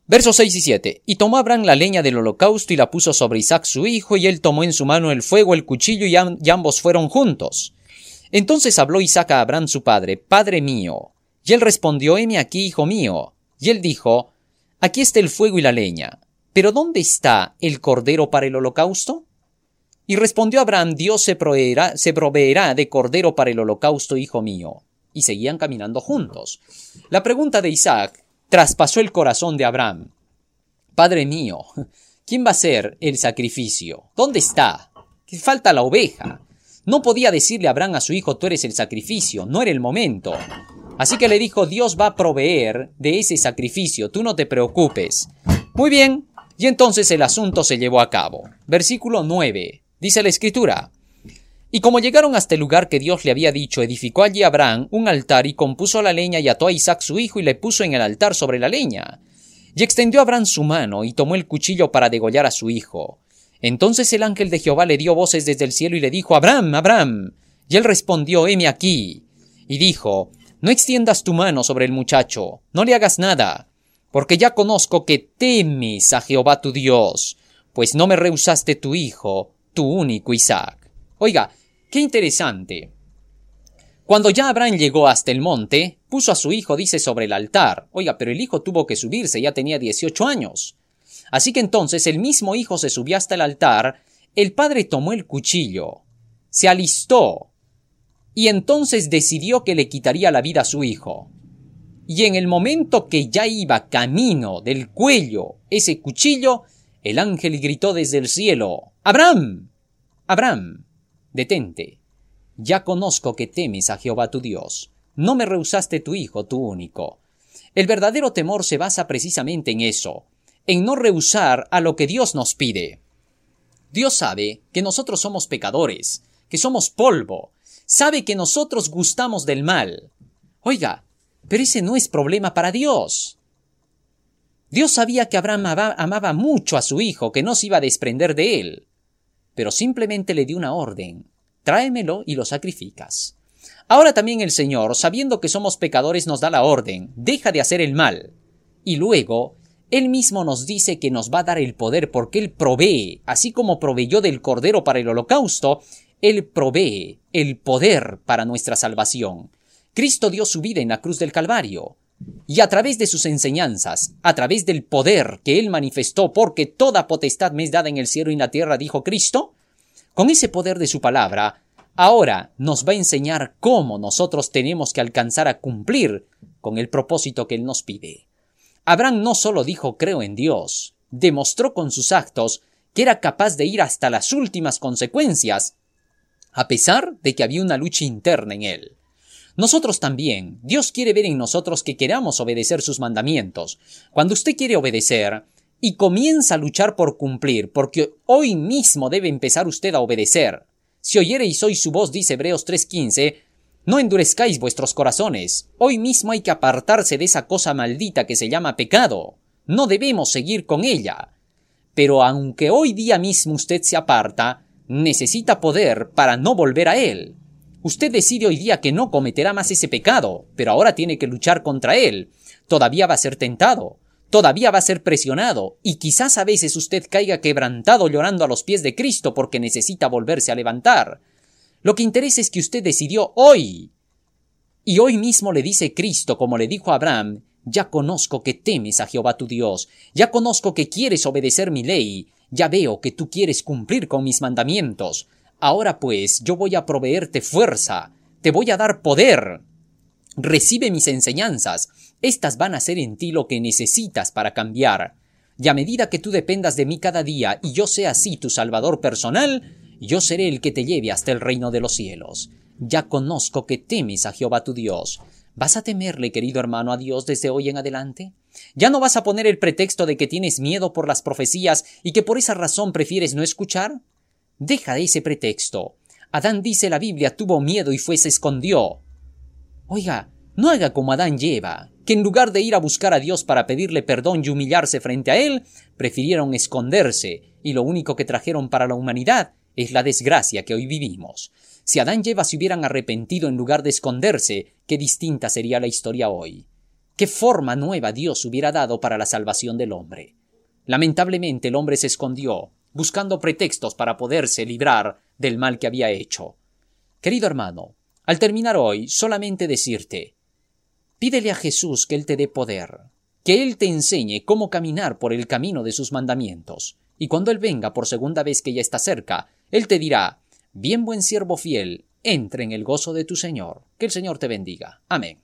Versos 6 y 7. Y tomó Abraham la leña del holocausto y la puso sobre Isaac su hijo, y él tomó en su mano el fuego, el cuchillo, y, y ambos fueron juntos. Entonces habló Isaac a Abraham su padre, Padre mío. Y él respondió, heme aquí, hijo mío. Y él dijo, Aquí está el fuego y la leña pero ¿dónde está el cordero para el holocausto? Y respondió Abraham, Dios se proveerá, se proveerá de cordero para el holocausto, hijo mío. Y seguían caminando juntos. La pregunta de Isaac traspasó el corazón de Abraham. Padre mío, ¿quién va a ser el sacrificio? ¿Dónde está? ¿Qué falta la oveja? No podía decirle Abraham a su hijo, tú eres el sacrificio, no era el momento. Así que le dijo, Dios va a proveer de ese sacrificio, tú no te preocupes. Muy bien, y entonces el asunto se llevó a cabo. Versículo 9. Dice la escritura. Y como llegaron hasta el lugar que Dios le había dicho, edificó allí Abraham un altar y compuso la leña y ató a Isaac su hijo y le puso en el altar sobre la leña. Y extendió Abraham su mano y tomó el cuchillo para degollar a su hijo. Entonces el ángel de Jehová le dio voces desde el cielo y le dijo, Abraham, Abraham. Y él respondió, heme aquí. Y dijo, no extiendas tu mano sobre el muchacho, no le hagas nada, porque ya conozco que temes a Jehová tu Dios, pues no me rehusaste tu hijo, tu único Isaac. Oiga, qué interesante. Cuando ya Abraham llegó hasta el monte, puso a su hijo, dice, sobre el altar. Oiga, pero el hijo tuvo que subirse, ya tenía 18 años. Así que entonces el mismo hijo se subió hasta el altar, el padre tomó el cuchillo, se alistó, y entonces decidió que le quitaría la vida a su hijo y en el momento que ya iba camino del cuello ese cuchillo, el ángel gritó desde el cielo Abraham. Abraham. detente. Ya conozco que temes a Jehová tu Dios. No me rehusaste tu hijo, tu único. El verdadero temor se basa precisamente en eso, en no rehusar a lo que Dios nos pide. Dios sabe que nosotros somos pecadores, que somos polvo, sabe que nosotros gustamos del mal. Oiga, pero ese no es problema para Dios. Dios sabía que Abraham amaba, mucho a su hijo, que no se iba a desprender de él. Pero simplemente le dio una orden. Tráemelo y lo sacrificas. Ahora también el Señor, sabiendo que somos pecadores, nos da la orden. Deja de hacer el mal. Y luego, Él mismo nos dice que nos va a dar el poder porque Él provee, así como proveyó del Cordero para el holocausto, Él provee el poder para nuestra salvación. Cristo dio su vida en la cruz del Calvario. Y a través de sus enseñanzas, a través del poder que Él manifestó, porque toda potestad me es dada en el cielo y en la tierra, dijo Cristo, con ese poder de su palabra, ahora nos va a enseñar cómo nosotros tenemos que alcanzar a cumplir con el propósito que Él nos pide. Abraham no solo dijo creo en Dios, demostró con sus actos que era capaz de ir hasta las últimas consecuencias, a pesar de que había una lucha interna en él. Nosotros también, Dios quiere ver en nosotros que queramos obedecer sus mandamientos. Cuando usted quiere obedecer y comienza a luchar por cumplir, porque hoy mismo debe empezar usted a obedecer. Si oyereis hoy su voz, dice Hebreos 3:15, no endurezcáis vuestros corazones. Hoy mismo hay que apartarse de esa cosa maldita que se llama pecado. No debemos seguir con ella. Pero aunque hoy día mismo usted se aparta, necesita poder para no volver a él. Usted decide hoy día que no cometerá más ese pecado, pero ahora tiene que luchar contra él. Todavía va a ser tentado, todavía va a ser presionado, y quizás a veces usted caiga quebrantado llorando a los pies de Cristo porque necesita volverse a levantar. Lo que interesa es que usted decidió hoy. Y hoy mismo le dice Cristo, como le dijo Abraham, ya conozco que temes a Jehová tu Dios, ya conozco que quieres obedecer mi ley, ya veo que tú quieres cumplir con mis mandamientos. Ahora pues yo voy a proveerte fuerza, te voy a dar poder. Recibe mis enseñanzas, estas van a ser en ti lo que necesitas para cambiar. Y a medida que tú dependas de mí cada día y yo sea así tu Salvador personal, yo seré el que te lleve hasta el reino de los cielos. Ya conozco que temes a Jehová tu Dios. ¿Vas a temerle, querido hermano, a Dios desde hoy en adelante? ¿Ya no vas a poner el pretexto de que tienes miedo por las profecías y que por esa razón prefieres no escuchar? Deja ese pretexto. Adán dice la Biblia tuvo miedo y fue se escondió. Oiga, no haga como Adán lleva, que en lugar de ir a buscar a Dios para pedirle perdón y humillarse frente a Él, prefirieron esconderse, y lo único que trajeron para la humanidad es la desgracia que hoy vivimos. Si Adán y Eva se hubieran arrepentido en lugar de esconderse, qué distinta sería la historia hoy. ¿Qué forma nueva Dios hubiera dado para la salvación del hombre? Lamentablemente el hombre se escondió, buscando pretextos para poderse librar del mal que había hecho. Querido hermano, al terminar hoy, solamente decirte, pídele a Jesús que Él te dé poder, que Él te enseñe cómo caminar por el camino de sus mandamientos, y cuando Él venga por segunda vez que ya está cerca, él te dirá, bien buen siervo fiel, entre en el gozo de tu Señor. Que el Señor te bendiga. Amén.